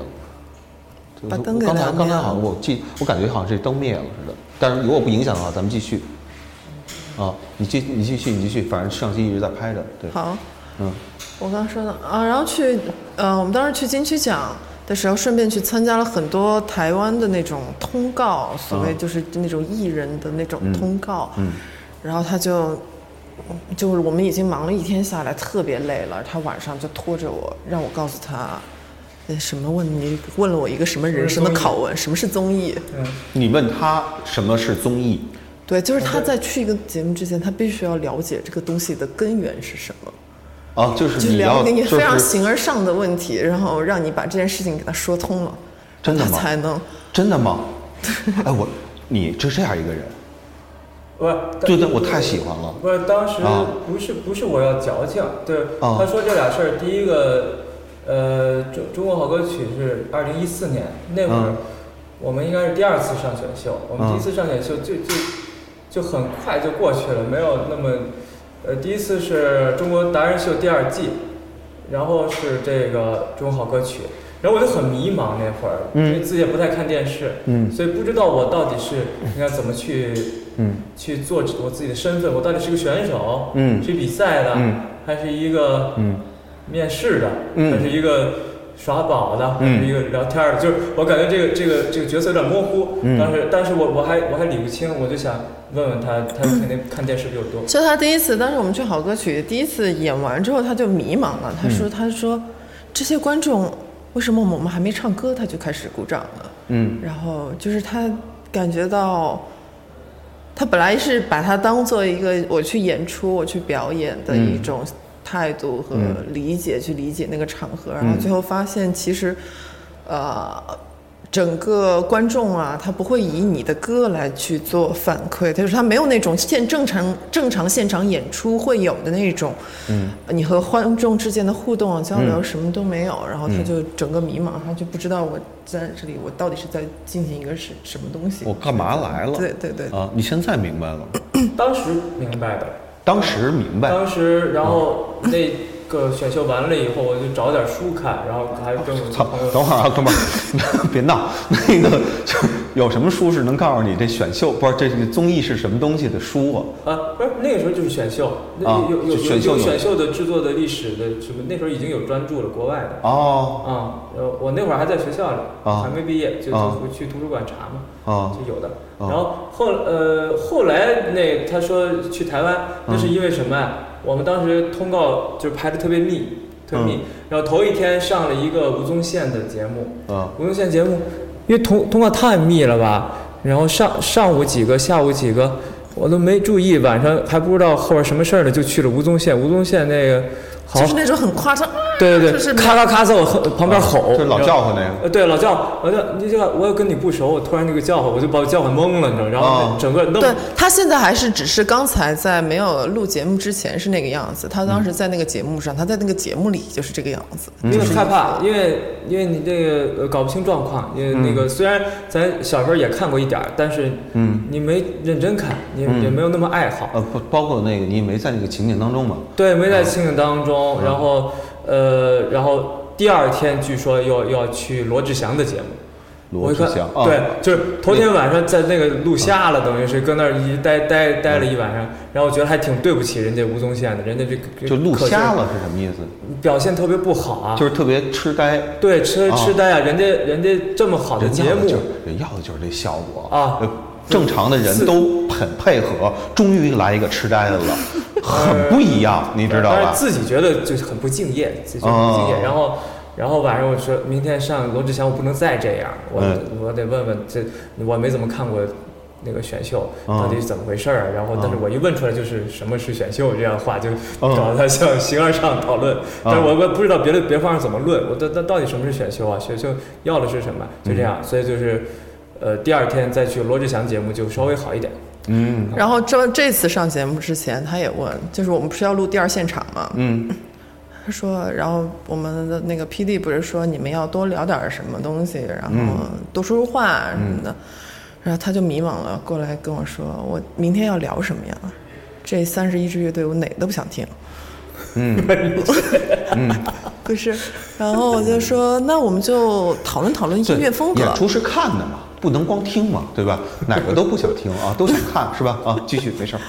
把灯给刚才刚才好像了。我记，我感觉好像是灯灭了似的。但是如果不影响的话，咱们继续。啊，你继你继续你继续，反正摄像机一直在拍着。对，好，嗯我刚说的啊，然后去，呃，我们当时去金曲奖的时候，顺便去参加了很多台湾的那种通告，所谓嗯就是那种艺人的那种通告。嗯然后他就，就是我们已经忙了一天下来，特别累了，他晚上就拖着我，让我告诉他，呃，什么问你问了我一个什么人生的拷问，什么是综艺？嗯，你问他什么是综艺？对，就是他在去一个节目之前，他必须要了解这个东西的根源是什么。啊，就是就是你要聊给你就非常是形而上的问题，然后让你把这件事情给他说通了，真的吗才能真的吗？哎，我你就这样一个人，不是，对对，我太喜欢了。不是当时啊不是不是我要矫情，对，啊他说这俩事儿，第一个，呃，中中国好歌曲是二零一四年那会儿嗯，我们应该是第二次上选秀，我们嗯。第一次上选秀就就就很快就过去了，没有那么，呃，第一次是中国达人秀第二季，然后是这个中国好歌曲，然后我就很迷茫那会儿，嗯。因为自己也不太看电视，嗯。所以不知道我到底是应该怎么去。嗯。去做我自己的身份，我到底是个选手，嗯。是比赛的，嗯。还是一个嗯面试的，嗯还是一个耍宝的，嗯还是一个聊天的？就是我感觉这个这个这个角色有点模糊，嗯但是但是我我还我还理不清，我就想问问他，他肯定看电视比我多。就他第一次，当时我们去好歌曲第一次演完之后，他就迷茫了。他嗯说：“他说这些观众为什么我们还没唱歌他就开始鼓掌了？嗯然后就是他感觉到，他本来是把它当做一个我去演出、我去表演的一种态度和嗯理解，去理解那个场合，然后最后发现其实，呃。整个观众啊，他不会以你的歌来去做反馈，就是他没有那种现正常正常现场演出会有的那种，嗯，你和观众之间的互动啊、交流什么都没有，然后他就整个迷茫，他就不知道我在这里我到底是在进行一个什什么东西。我干嘛来了？对对对，啊，你现在明白了，当时明白的，当时明白。当时然后那个选秀完了以后，我就找点书看，然后还跟我操，等会儿啊，哥们儿，别闹。那个就是有什么书是能告诉你这选秀不是这是综艺是什么东西的书啊？啊，不是那个时候就是选秀，那啊有有有选秀有有选秀的制作的历史的什么，那时候已经有专注了，国外的。哦啊，呃，我那会儿还在学校里，啊还没毕业，就去图书馆查嘛，哦就有的。啊然后后呃后来那他说去台湾，那是因为什么呀？我们当时通告就是排的特别密，特别密。然后头一天上了一个吴宗宪的节目，啊吴宗宪节目，因为通通话太密了吧，然后上上午几个，下午几个，我都没注意，晚上还不知道后边什么事儿呢，就去了吴宗宪。吴宗宪那个就是那种很夸张，啊对对对，就是咔咔咔在我后旁边吼，就是老叫唤那个呃，对，老叫唤，我就你这个我也跟你不熟，我突然那个叫唤，我就把我叫唤懵了，你知道，然后啊。整个弄。对他现在还是只是刚才在没有录节目之前是那个样子，他当时在那个节目上，他在那个节目里就是这个样子。因为害怕，因为因为你这个呃搞不清状况，因为那个虽然咱小时候也看过一点儿，但是嗯。你没认真看，你嗯。也没有那么爱好，呃，不包括那个你也没在那个情景当中嘛？对，没在情景当中，然后呃，然后第二天据说又又要去罗志祥的节目。罗志祥啊，对，就是头天晚上在那个录瞎了，等于是搁那儿一待待待了一晚上，然后我觉得还挺对不起人家吴宗宪的，人家这就录瞎了是什么意思？表现特别不好啊，就是特别痴呆。对痴啊痴呆啊，人家人家这么好的节目人要的就是人要的就是这效果啊呃正常的人都很配合，终于来一个痴呆的了，很不一样，你知道吧？但是自己觉得就是很不敬业，自己觉得很不敬业，哦然后。然后晚上我说明天上罗志祥，我不能再这样，我、嗯我得问问这，我没怎么看过那个选秀，嗯到底是怎么回事儿啊？然后，但是我一问出来就是什么是选秀这样的话，就嗯找他向形而上讨论。但是我我不知道别的别方向怎么论，我到到到底什么是选秀啊？选秀要的是什么？就这样，所以就是，呃，第二天再去罗志祥节目就稍微好一点。嗯然后这这次上节目之前，他也问，就是我们不是要录第二现场吗？嗯 他说，然后我们的那个 P D 不是说你们要多聊点什么东西，然后多说说话什么的，然后他就迷茫了，过来跟我说，我明天要聊什么呀？这三十一支乐队我哪个都不想听。嗯不是，然后我就说，那我们就讨论讨论音乐风格。演出是看的嘛，不能光听嘛，对吧？哪个都不想听啊，都想看是吧？啊，继续没事儿。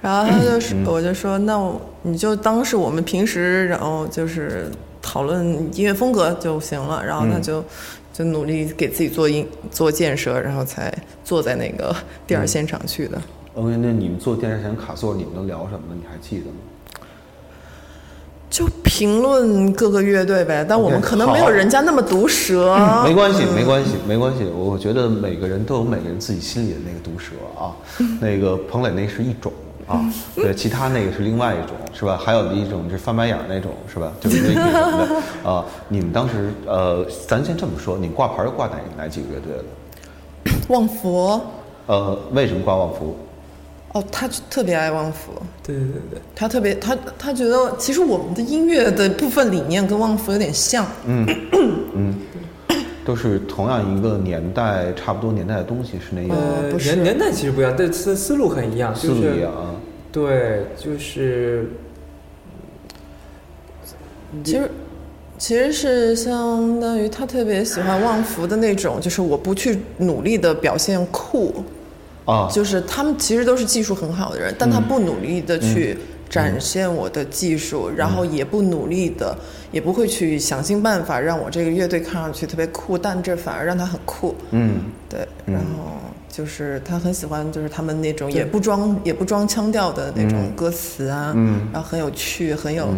然后他就说，我就说，那我你就当是我们平时，然后就是讨论音乐风格就行了。然后他就就努力给自己做音做建设，然后才坐在那个第二现场去的。OK，那你们做电视前卡座，你们都聊什么呢？你还记得吗？就评论各个乐队呗，但我们可能没有人家那么毒舌。没关系，没关系，没关系。我觉得每个人都有每个人自己心里的那个毒舌啊。那个彭磊那是一种啊，对，其他那个是另外一种，是吧？还有一种是翻白眼那种，是吧？就是那个什么的啊。你们当时呃，咱先这么说，你挂牌儿挂哪哪几个乐队了？望佛，呃，为什么挂旺福？哦，他特别爱旺福，对对对对，他特别他他觉得其实我们的音乐的部分理念跟旺福有点像。嗯嗯都是同样一个年代，差不多年代的东西，是那个呃不是年年代其实不一样，但思思路很一样，思就是路一样啊。对，就是其实，其实是相当于他特别喜欢旺福的那种，就是我不去努力的表现酷，啊，就是他们其实都是技术很好的人，但他不努力的去展现我的技术，然后也不努力的，也不会去想尽办法让我这个乐队看上去特别酷，但这反而让他很酷。嗯。对，然后就是他很喜欢，就是他们那种也不装也不装腔调的那种歌词啊，嗯。然后很有趣，很有、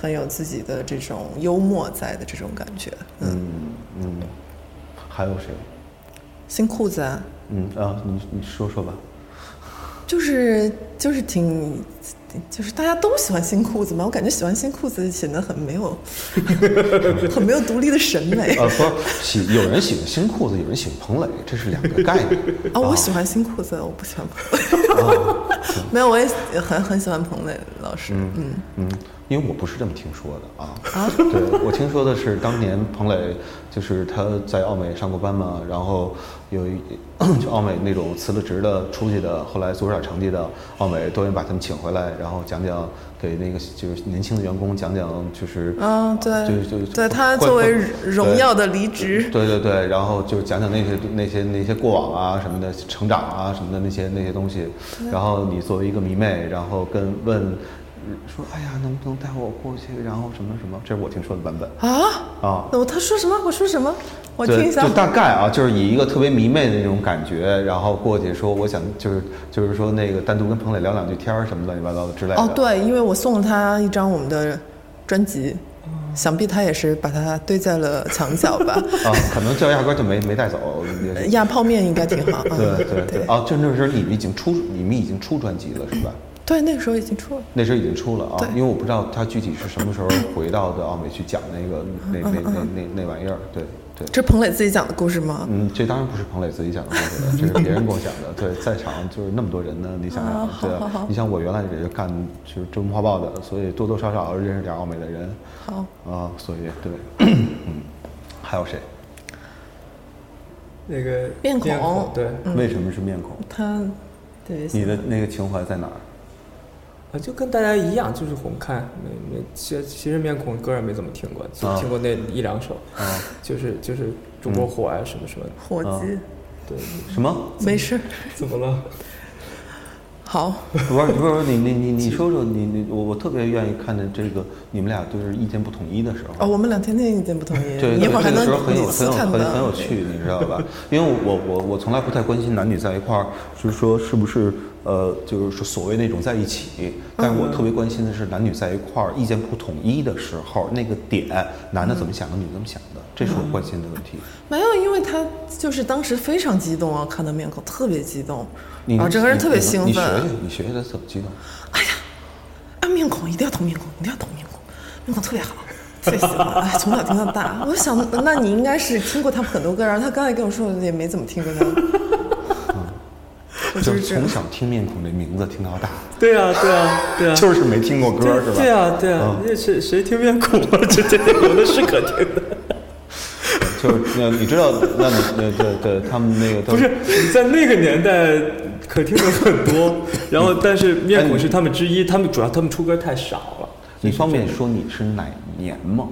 很有自己的这种幽默在的这种感觉。嗯，嗯嗯，还有谁？新裤子啊，嗯啊，你你说说吧。就是就是挺。就是大家都喜欢新裤子嘛，我感觉喜欢新裤子显得很没有，很没有独立的审美啊，不是喜，有人喜欢新裤子，有人喜欢彭磊，这是两个概念。啊！我喜欢新裤子，我不喜欢彭磊。没有，我也很很喜欢彭磊老师。嗯嗯，因为我不是这么听说的啊啊。对，我听说的是当年彭磊就是他在奥美上过班嘛，然后有一 就奥美那种辞了职的出去的，后来做出点成绩的，奥美都愿意把他们请回来，然后讲讲给那个就是年轻的员工讲讲就是啊，对，就就对他作为荣耀的离职，对对对，然后就讲讲那些那些那些过往啊什么的，成长啊什么的那些那些东西。然后你作为一个迷妹，然后跟问说，哎呀，能不能带我过去？然后什么什么，这是我听说的版本啊啊。那我他说什么？我说什么？我，听一下就。大概啊，就是以一个特别迷妹的那种感觉，然后过去说，我想就是就是说那个单独跟彭磊聊两句天儿什么乱七八糟的之类的。哦，对，因为我送了他一张我们的专辑，想必他也是把它堆在了墙角吧。啊，可能就压根儿就没没带走。压泡面应该挺好。嗯对对对哦，就那时候你们已经出你们已经出专辑了是吧？对，那个时候已经出了。那时候已经出了啊，因为我不知道他具体是什么时候回到的奥美去讲那个那那那那那玩意儿，对对。这彭磊自己讲的故事吗？嗯，这当然不是彭磊自己讲的故事了，这是别人跟我讲的。对，在场就是那么多人呢，你想想，对啊，你想我原来也是干就是《周末画报》的，所以多多少少认识点奥美的人好，啊，所以对，嗯，还有谁？那个面孔对，为什么是面孔？他对你的那个情怀在哪儿？啊，就跟大家一样，就是红看，没没，其实其实面孔歌也没怎么听过，就啊听过那一两首，啊，就是就是中国火啊什么什么的，火鸡，对，什么？没事，怎么了？好，不是不是，你你你你 说说你你我我特别愿意看见这个你们俩就是意见不统一的时候。哦，我们俩天天意见不统一，对，你一会儿还能这个时候很有很有很很有趣，你知道吧？因为我我我从来不太关心男女在一块儿，就是说是不是呃，就是说所谓那种在一起。但是我特别关心的是男女在一块儿意见不统一的时候，那个点男的怎么想的，女的怎么想的，这是我关心的问题。没有，因为他就是当时非常激动啊，看到面孔特别激动，你然后整个人特别兴奋。你学学，你学学他怎么激动。哎呀啊，面孔一定要投面孔，一定要投面孔，面孔特别好，特别喜欢，哎，从小听到大。我想，那你应该是听过他们很多歌，然后他刚才跟我说，我也没怎么听过他。我就就是从。小听面孔这名字听到大，对啊对啊对啊，就是没听过歌是吧？对啊对啊，那谁谁听面孔啊？这这有的是可听的。就是那你知道，那你那对对，他们那个都不是在那个年代可听的很多，然后但是面孔是他们之一，他们主要他们出歌太少了。你方便说你是哪年吗？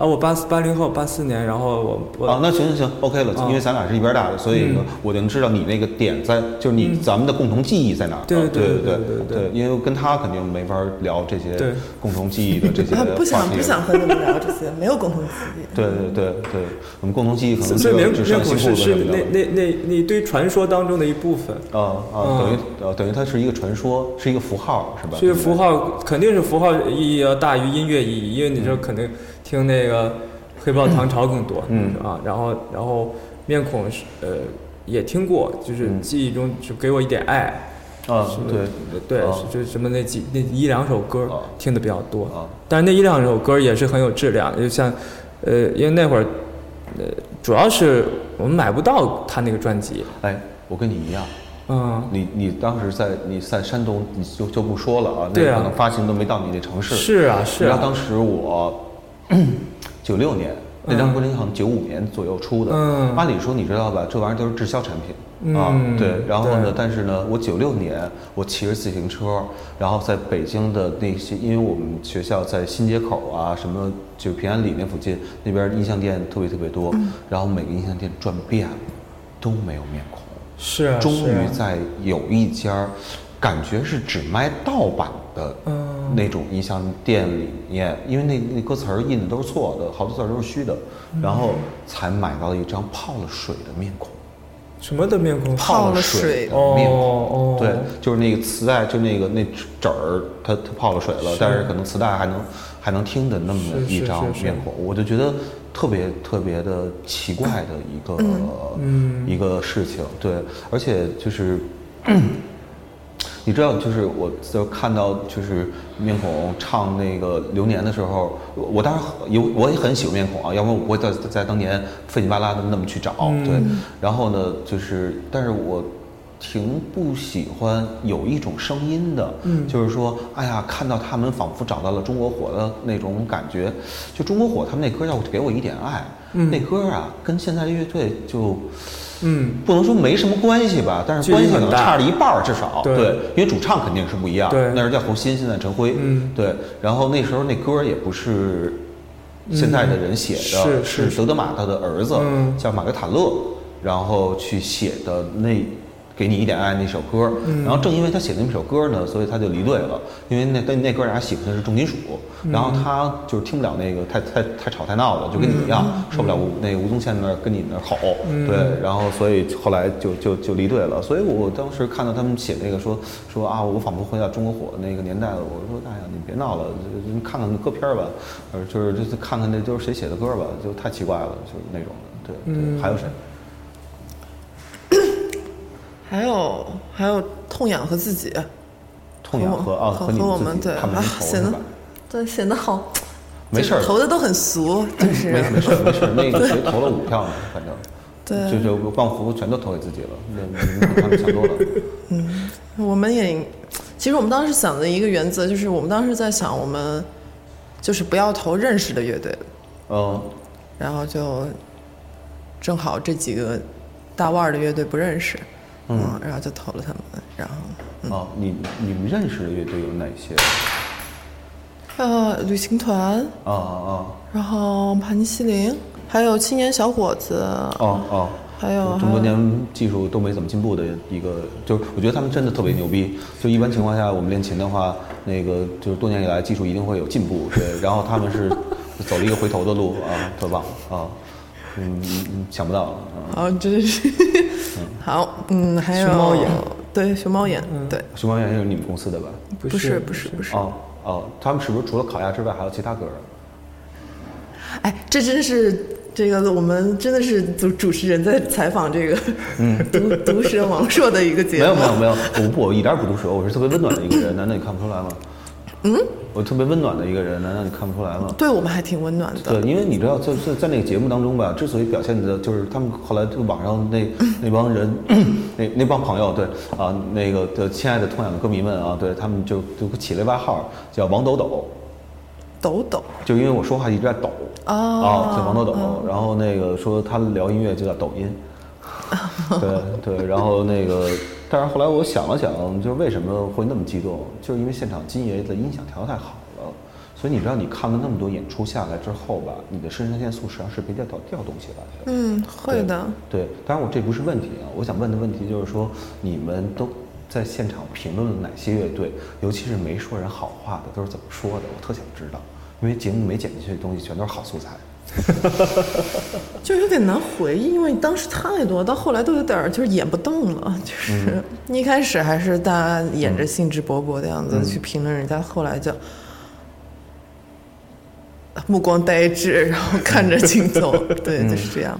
啊，我八四八零后，八四年，然后我我啊，那行行行，OK 了，啊因为咱俩是一边大的，所以我就能知道你那个点在，就是你咱们的共同记忆在哪儿。对啊对对对对对对因为跟他肯定没法聊这些共同记忆的这些话 题。不想不想和你们聊这些，没有共同记忆。对对对对，我们共同记忆可能只剩面孔新裤子是是那什么的。那那那一堆传说当中的一部分，啊啊，嗯等于呃等于它是一个传说，是一个符号，是吧？这个符号肯定是符号意义要大于音乐意义，因为你这嗯肯定听那个黑豹唐朝更多，嗯。啊，然后然后面孔是呃也听过，就是嗯。记忆中就给我一点爱，啊，对。对，就是什么那几那一两首歌啊。听的比较多，啊。但是那一两首歌也是很有质量，就像呃，因为那会儿呃主要是我们买不到他那个专辑，哎，我跟你一样。嗯，你你当时在你在山东，你就就不说了啊，那可能发行都没到你那城市。是啊是啊，你知道当时我 九六年那张专辑好像九五年左右出的，嗯。按理说你知道吧，这玩意儿都是滞销产品、啊嗯，对。然后呢，但是呢，我九六年我骑着自行车，然后在北京的那些，因为我们学校在新街口啊，什么就平安里那附近，那边音像店特别特别多，嗯。然后每个音像店转遍了，都没有面孔。是啊，终于在有一家儿，感觉是只卖盗版的嗯。那种音像店里面，因为那那歌词儿印的都是错的，好多字儿都是虚的，嗯。然后才买到了一张泡了水的面孔，什么的面孔？泡了水水的面孔。哦哦。对，就是那个磁带，就那个那纸儿，它它泡了水了，但是可能磁带还能还能听的那么一张面孔，我就觉得特别特别的奇怪的一个、嗯。一个事情，对，而且就是。你知道，就是我就看到，就是面孔唱那个《流年》的时候，我我当时有我也很喜欢面孔啊，要不然我不会在在当年费劲巴拉的那么去找，对。然后呢，就是，但是我挺不喜欢有一种声音的，嗯就是说，哎呀，看到他们仿佛找到了中国火的那种感觉。就中国火他们那歌要给我一点爱，嗯那歌啊，跟现在的乐队就。嗯，不能说没什么关系吧，但是关系可能差了一半儿至少。对因为主唱肯定是不一样。对那时候叫侯鑫，现在陈辉。嗯对。然后那时候那歌也不是现在的人写的，嗯是是德德玛他的儿子、嗯叫马格塔勒，然后去写的那。给你一点爱那首歌，嗯然后正因为他写的那首歌呢，所以他就离队了。因为那那那哥俩喜欢的是重金属，嗯然后他就是听不了那个太太太吵太闹的，就跟你一样，受不了吴那个吴宗宪那儿跟你那儿吼，嗯对，然后所以后来就就就离队了。所以我当时看到他们写那个说说啊，我仿佛回到中国火的那个年代了。我说哎呀，你别闹了，就就看看歌片儿吧，呃，就是就是看看那都是谁写的歌吧，就太奇怪了，就是那种的。对，对，还有谁？还有还有痛痒和自己，痛痒和啊和和你我们对啊显得？对显得好，没事儿投的都很俗，就是没没事儿没事儿，那个谁投了五票呢？反正。对就是旺福全都投给自己了，那那比他们强多了。嗯我们也，其实我们当时想的一个原则就是，我们当时在想，我们就是不要投认识的乐队，嗯，然后就正好这几个大腕儿的乐队不认识，嗯，然后就投了他们，然后哦，你你们认识的乐队有哪些？呃，旅行团，啊啊然后盘尼西林，还有青年小伙子，啊！哦哦，还有这么多年技术都没怎么进步的一个，就是我觉得他们真的特别牛逼。就一般情况下，我们练琴的话，那个就是多年以来技术一定会有进步，对。然后他们是走了一个回头的路啊，特棒啊！嗯，想不到啊。好，这是好，嗯，还有熊猫眼，对，熊猫眼，对，熊猫眼也是你们公司的吧？不不是不是不是，哦哦，他们是不是除了烤鸭之外还有其他歌？哎，这真是这个我们真的是主主持人在采访这个嗯 毒毒舌王朔的一个节目，没有没有没有，我不我一点儿不毒舌，我是特别温暖的一个人，难道你看不出来吗？嗯，我特别温暖的一个人，难道你看不出来吗？对我们还挺温暖的，对，因为你知道，在在在那个节目当中吧，之所以表现的就是他们后来就网上那 那帮人，那那帮朋友，对啊，那个的亲爱的痛痒的歌迷们啊，对他们就就起了一外号叫王抖抖，抖抖就因为我说话一直在抖。啊啊，叫王抖抖，然后那个说他聊音乐就叫抖音，对对，然后那个，但是后来我想了想，就是为什么会那么激动，就是因为现场金爷的音响调得太好了，所以你知道，你看了那么多演出下来之后吧，你的肾上腺素实际上是被调调调动起来的。嗯，会的。对，当然我这不是问题啊，我想问的问题就是说，你们都在现场评论了哪些乐队，尤其是没说人好话的，都是怎么说的？我特想知道，因为节目没剪进去的东西全都是好素材。就有点难回忆，因为当时太多，到后来都有点就是演不动了。就是一开始还是大家演着兴致勃勃的样子去评论人家，后来就目光呆滞，然后看着镜头，对，就是这样。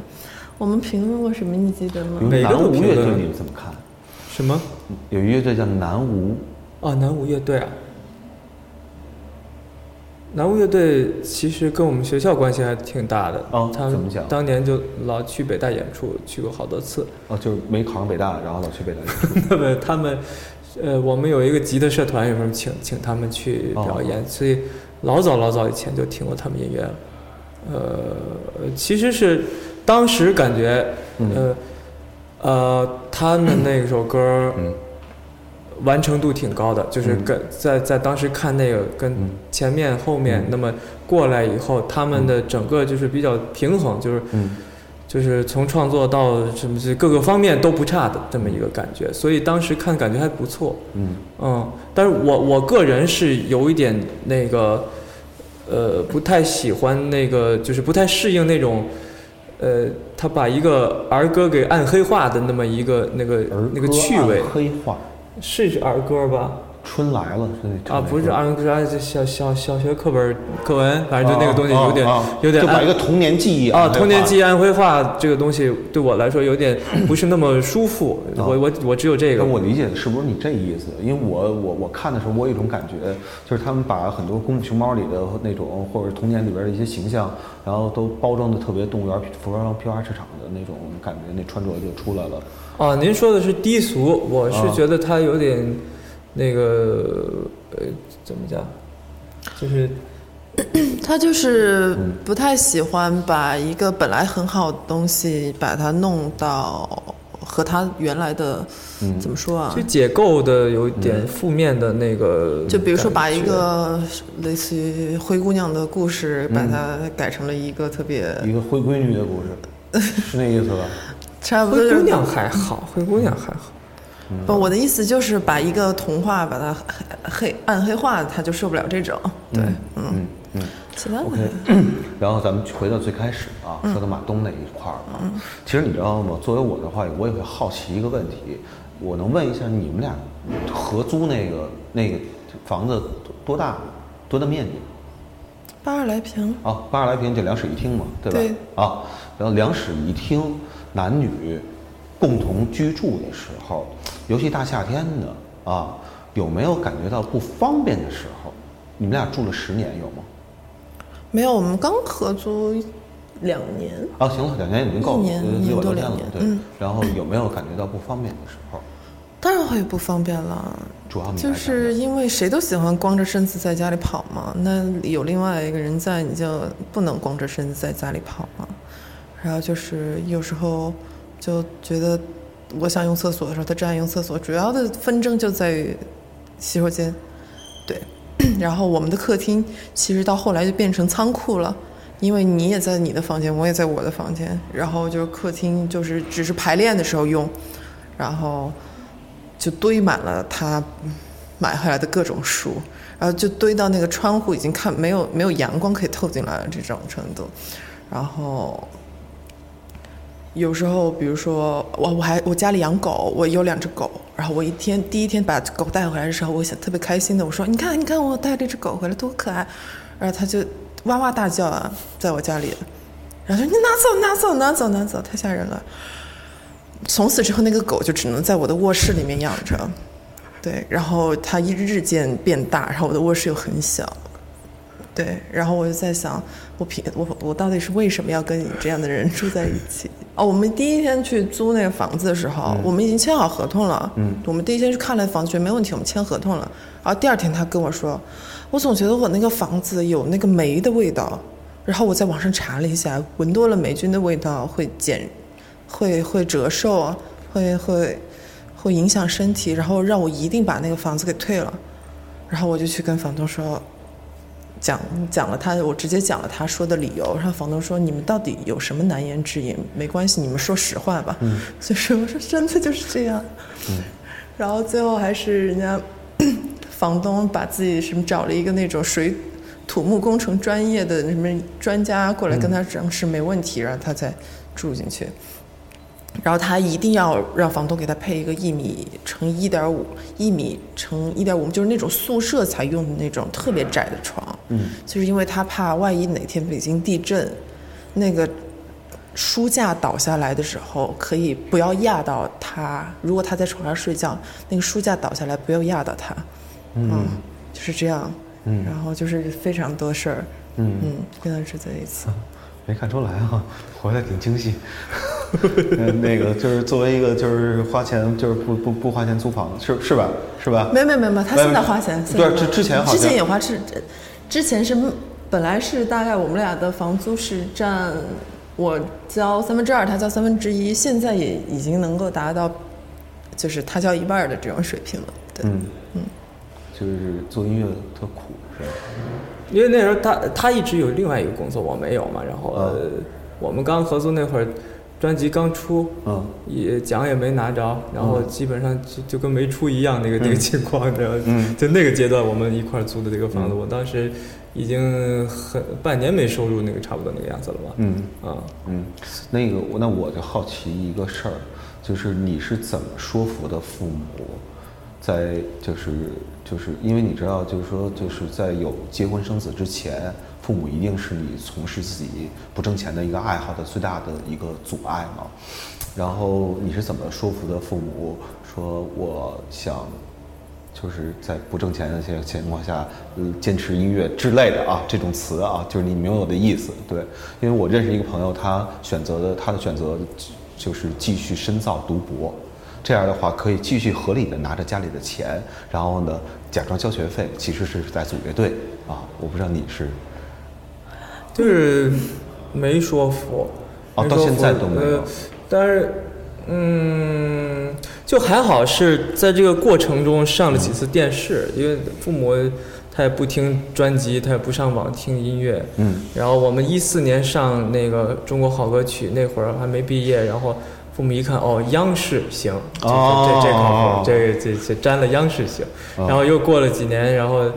我们评论过什么？你记得吗？哪个南无乐队你们怎么看？什么？有一乐队叫南无，哦，南无乐队啊。南无乐队其实跟我们学校关系还挺大的。哦他怎么讲当年就老去北大演出，去过好多次。哦，就是没考上北大，然后老去北大演出。那么他们，呃，我们有一个吉他社团，有时候请请他们去表演，所以老早老早以前就听过他们音乐了。呃，其实是当时感觉，呃，呃，他们那首歌，嗯完成度挺高的，就是跟在在当时看那个跟嗯。前面后面，那么过来以后，他们的整个就是比较平衡，就是嗯。就是从创作到什么是各个方面都不差的这么一个感觉，所以当时看感觉还不错。嗯。嗯，但是我我个人是有一点那个，呃，不太喜欢那个，就是不太适应那种，呃，他把一个儿歌给暗黑化的那么一个那个儿那个趣味。暗，黑化，是儿歌吧？春来了啊，不是儿歌，啊，这小小小学课本课文，反正就那个东西啊有点啊有点就把一个童年记忆啊，童年记忆安徽话这个东西对我来说有点 不是那么舒服，啊我我我只有这个。我理解的是不是你这意思？因为我我我看的时候，我有一种感觉，就是他们把很多功夫熊猫里的那种，或者童年里边的一些形象，然后都包装的特别动物园服装批发市场的那种感觉，那穿着就出来了。啊，您说的是低俗，我是啊觉得他有点那个呃，怎么讲，就是 他就是不太喜欢把一个本来很好的东西，把它弄到和他原来的、怎么说啊就？解构的有点负面的那个，就比如说把一。个类似于灰姑娘的故事，把它改成了一个特别一个灰闺女的故事，是那意思吧？差不多就是灰姑娘还好，灰姑娘还好。不，我的意思就是把一个童话把它黑黑暗黑化，他就受不了这种。对，嗯，嗯嗯。其他的 OK，然后咱们回到最开始啊，说到马东那一块儿啊，其实你知道吗？作为我的话，我也会好奇一个问题，我能问一下你们俩合租那个那个房子多大？多大面积？八十来平，啊，八十来平就两室一厅嘛，对吧？对啊，然后两室一厅，男女共同居住的时候，尤其大夏天的啊，有没有感觉到不方便的时候？你们俩住了十年有吗？没有，我们刚合租两年，啊，行了，两年已经够了，一年多两，年对。嗯然后有没有感觉到不方便的时候？当然会不方便了。主要就是因为谁都喜欢光着身子在家里跑嘛，那有另外一个人在，你就不能光着身子在家里跑嘛。然后就是有时候就觉得我想用厕所的时候，他正爱用厕所，主要的纷争就在于洗手间，对。然后我们的客厅其实到后来就变成仓库了。因为你也在你的房间，我也在我的房间，然后就客厅就是只是排练的时候用，然后就堆满了他买回来的各种书，然后就堆到那个窗户已经看没有没有阳光可以透进来了这种程度，然后有时候比如说我我还我家里养狗，我有两只狗，然后我一天第一天把狗带回来的时候，我想特别开心的，我说你看你看我带这只狗回来多可爱，然后它就哇哇大叫啊，在我家里，然后说你拿走拿走拿走拿走，太吓人了。从此之后，那个狗就只能在我的卧室里面养着，对，然后它一日渐变大，然后我的卧室又很小，对，然后我就在想，我平我我到底是为什么要跟你这样的人住在一起？哦，我们第一天去租那个房子的时候，我们已经签好合同了，嗯，我们第一天去看了房子，觉得没问题，我们签合同了，然后第二天他跟我说，我总觉得我那个房子有那个霉的味道，然后我在网上查了一下，闻多了霉菌的味道会减。会会折寿啊，会会会影响身体，然后让我一定把那个房子给退了，然后我就去跟房东说，讲讲了他，我直接讲了他说的理由，然后房东说你们到底有什么难言之隐？没关系，你们说实话吧。嗯，所以说我说真的就是这样。嗯，然后最后还是人家 房东把自己什么找了一个那种水土木工程专业的什么专家过来跟他讲是没问题，然后他才住进去。然后他一定要让房东给他配一个一米乘一点五，一米乘一点五，就是那种宿舍才用的那种特别窄的床。嗯，就是因为他怕万一哪天北京地震，那个书架倒下来的时候，可以不要压到他。如果他在床上睡觉，那个书架倒下来不要压到他。嗯，就是这样。嗯，然后就是非常多事儿。嗯嗯，跟他住在一起。没看出来啊，活得挺精细。那个就是作为一个就是花钱就是不不不花钱租房是是吧是吧？没没没没，他现在花钱。对，之之前好像之前也花是，之前是本来是大概我们俩的房租是占我交三分之二，他交三分之一，现在也已经能够达到就是他交一半的这种水平了。对，嗯嗯，就是做音乐特苦是吧？因为那时候他他一直有另外一个工作，我没有嘛，然后呃我们刚合作那会儿。专辑刚出，嗯，也奖也没拿着，然后基本上就就跟没出一样那个那个情况，知道嗯，就那个阶段我们一块租的这个房子，我当时已经很半年没收入，那个差不多那个样子了吧？嗯。啊。嗯，那个那我就好奇一个事儿，就是你是怎么说服的父母，在就是就是因为你知道，就是说就是在有结婚生子之前。父母一定是你从事自己不挣钱的一个爱好的最大的一个阻碍嘛？然后你是怎么说服的父母说我想就是在不挣钱的些情况下，嗯，坚持音乐之类的啊？这种词啊，就是你明白我的意思，对？因为我认识一个朋友，他选择的他的选择就是继续深造读博，这样的话可以继续合理的拿着家里的钱，然后呢假装交学费，其实是在组乐队啊。我不知道你是。就是没说服，哦，到现在都没有。但是，嗯，就还好是在这个过程中上了几次电视，因为父母他也不听专辑，他也不上网听音乐。嗯。然后我们一四年上那个《中国好歌曲》，那会儿还没毕业，然后父母一看，哦，央视行，这这这靠谱，这这这沾了央视行。然后又过了几年，然后。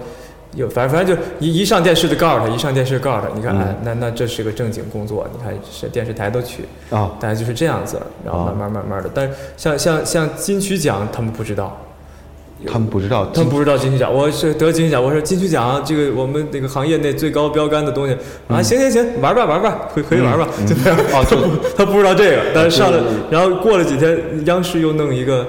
又，反正反正就一一上电视就告诉他，一上电视告诉他，你看，哎，那那这是个正经工作，你看是电视台都去啊，大概就是这样子，然后慢慢慢慢的，但是像像像金曲奖，他们不知道，他们不知道，他们不知道金曲奖，我是得金曲奖，我说金曲奖这个我们那个行业内最高标杆的东西啊，行行行，玩吧玩吧，可可以玩吧，就这样，哦，他不知道这个，但是上了，然后过了几天，央视又弄一个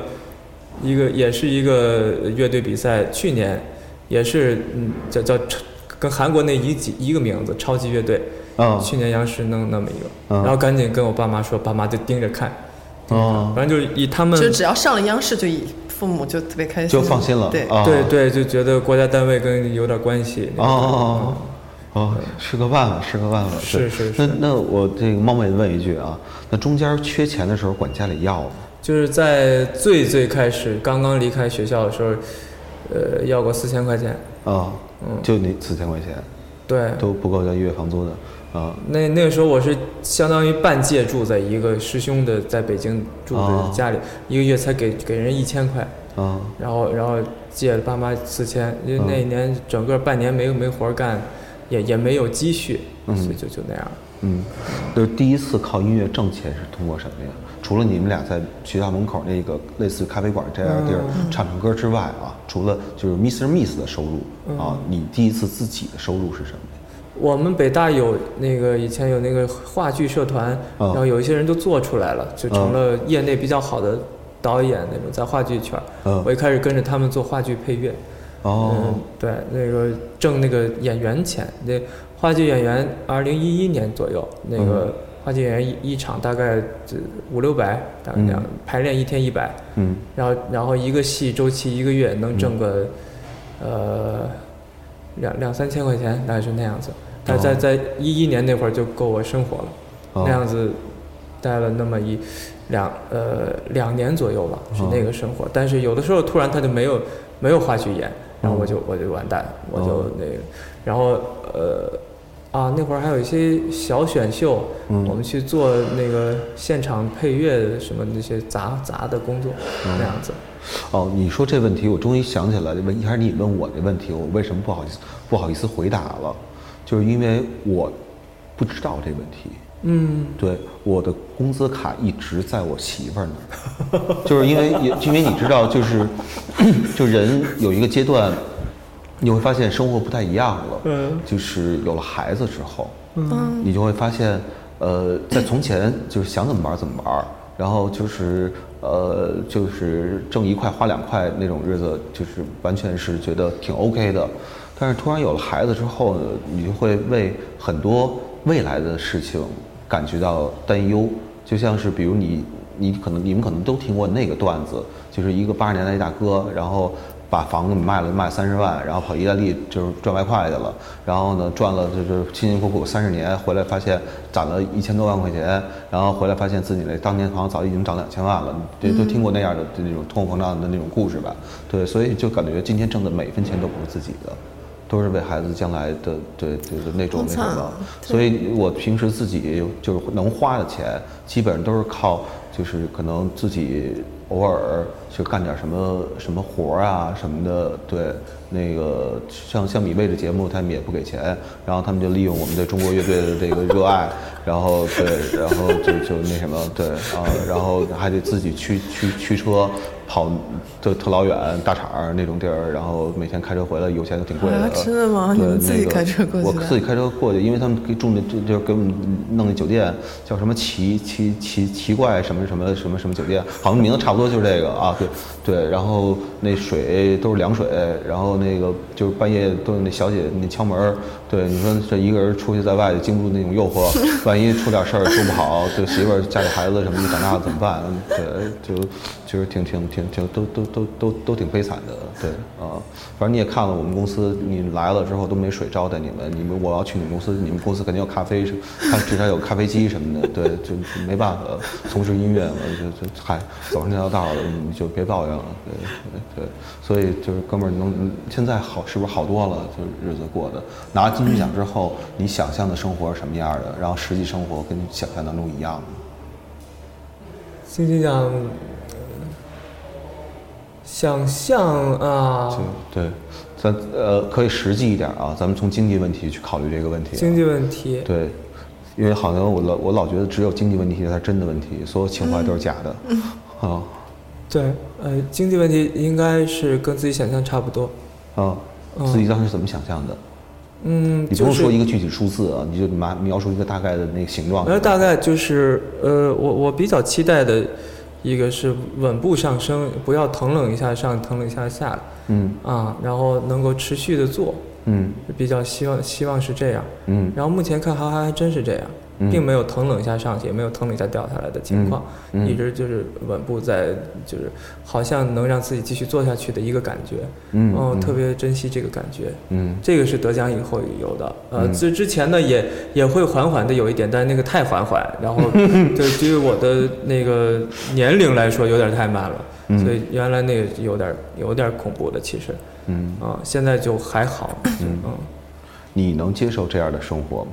一个也是一个乐队比赛，去年。也是，嗯，叫叫跟韩国那一几一个名字，超级乐队。啊。去年央视弄那么一个，然后赶紧跟我爸妈说，爸妈就盯着看。哦。反正就是以他们。就只要上了央视，就以父母就特别开心。就放心了。对对对，就觉得国家单位跟有点关系。哦哦哦。哦，是个办法，是个办法。是是是。那那我这个冒昧问一句啊，那中间缺钱的时候管家里要吗？就是在最最开始刚刚离开学校的时候。呃，要过四千块钱啊，嗯，就那四千块钱，对，都不够交月房租的啊。那那个时候我是相当于半借住在一个师兄的在北京住的家里，一个月才给给人一千块啊。然后然后借了爸妈四千，因为那一年整个半年没没活干，也也没有积蓄，所以就就那样。嗯，就是第一次靠音乐挣钱是通过什么呀？除了你们俩在学校门口那个类似于咖啡馆这样的地儿唱唱歌之外啊，除了就是 Mr. Miss 的收入啊，你第一次自己的收入是什么？我们北大有那个以前有那个话剧社团，然后有一些人都做出来了，就成了业内比较好的导演那种，在话剧圈。我一开始跟着他们做话剧配乐。哦。对，那个挣那个演员钱，那话剧演员二零一一年左右那个。话剧演员一一场大概五六百，大概这样，排练一天一百，嗯，然后然后一个戏周期一个月能挣个，呃，两两三千块钱，大概是那样子。但在在一一年那会儿就够我生活了，那样子待了那么一两呃两年左右吧，是那个生活。但是有的时候突然他就没有没有话剧演，然后我就我就完蛋，我就那个，然后呃啊那会儿还有一些小选秀，嗯我们去做那个现场配乐什么那些杂杂的工作嗯那样子。哦，你说这问题，我终于想起来，问一开始你问我这问题，我为什么不好意思不好意思回答了？就是因为我不知道这问题。嗯，对，我的工资卡一直在我媳妇儿那儿，就是因为因为你知道，就是 就人有一个阶段，你会发现生活不太一样了。嗯就是有了孩子之后，嗯你就会发现，呃，在从前就是想怎么玩怎么玩，然后就是呃，就是挣一块花两块那种日子，就是完全是觉得挺 OK 的。但是突然有了孩子之后呢，你就会为很多未来的事情感觉到担忧，就像是比如你，你可能你们可能都听过那个段子，就是一个八十年代一大哥，然后把房子卖了卖三十万，然后跑意大利就是赚外快去了，然后呢赚了就是辛辛苦苦三十年，回来发现攒了一千多万块钱，然后回来发现自己那当年房子早已经涨两千万了，这都听过那样的那种通货膨胀的那种故事吧？对，所以就感觉今天挣的每一分钱都不是自己的。都是为孩子将来的对对的那种那什么，对所以我平时自己就是能花的钱，基本上都是靠就是可能自己偶尔去干点什么什么活儿啊什么的，对，那个像像米未的节目他们也不给钱，然后他们就利用我们对中国乐队的这个热爱，然后对，然后就就那什么对啊，然后还得自己驱驱驱车。跑特特老远大厂儿那种地儿，然后每天开车回来，油钱都挺贵的。啊真的吗对你们自己开车过去的我自己开车过去，因为他们给住那就就是给我们弄那酒店叫什么奇奇奇奇怪什么什么什么什么酒店，好像名字差不多就是这个啊，对对，然后那水都是凉水，然后那个就是半夜都有那小姐那敲门儿，对，你说这一个人出去在外经不住那种诱惑，万一出点事儿说不好，对媳妇儿家里孩子什么的长大了怎么办？对，就就是挺挺挺挺都都都都都挺悲惨的，对啊，反正你也看了我们公司，你来了之后都没水招待你们，你们我要去你们公司，你们公司肯定有咖啡，至少有咖啡机什么的，对，就没办法从事音乐嘛，就就嗨，走上这条道了，你就别抱怨了，对对，所以就是哥们儿，能现在好是不是好多了？就日子过的，拿了金曲奖之后，你想象的生活是什么样的？然后实际生活跟你想象当中一样吗？金曲奖，呃想象啊就，对，咱呃可以实际一点啊，咱们从经济问题去考虑这个问题啊、经济问题，对，因为好像我老我老觉得只有经济问题才是真的问题，所有情怀都是假的。啊对，呃，经济问题应该是跟自己想象差不多。啊，自己当时怎么想象的？嗯，你不用说一个具体数字啊，你就描描述一个大概的那个形状。然后大概就是，呃，我我比较期待的一个是稳步上升，不要腾冷一下上，腾冷一下下嗯啊，然后能够持续的做，嗯比较希望希望是这样。嗯然后目前看哈哈还真是这样，嗯并没有腾冷一下上去，也没有腾冷一下掉下来的情况，嗯。嗯。一直就是稳步在，就是好像能让自己继续做下去的一个感觉。嗯特别珍惜这个感觉。嗯。这个是得奖以后有的，呃，嗯。之之前呢也也会缓缓的有一点，但是那个太缓缓，然后 对对于我的那个年龄来说有点太慢了，嗯。所以原来那个有点有点恐怖的其实，嗯，啊、现在就还好，嗯。嗯，你能接受这样的生活吗？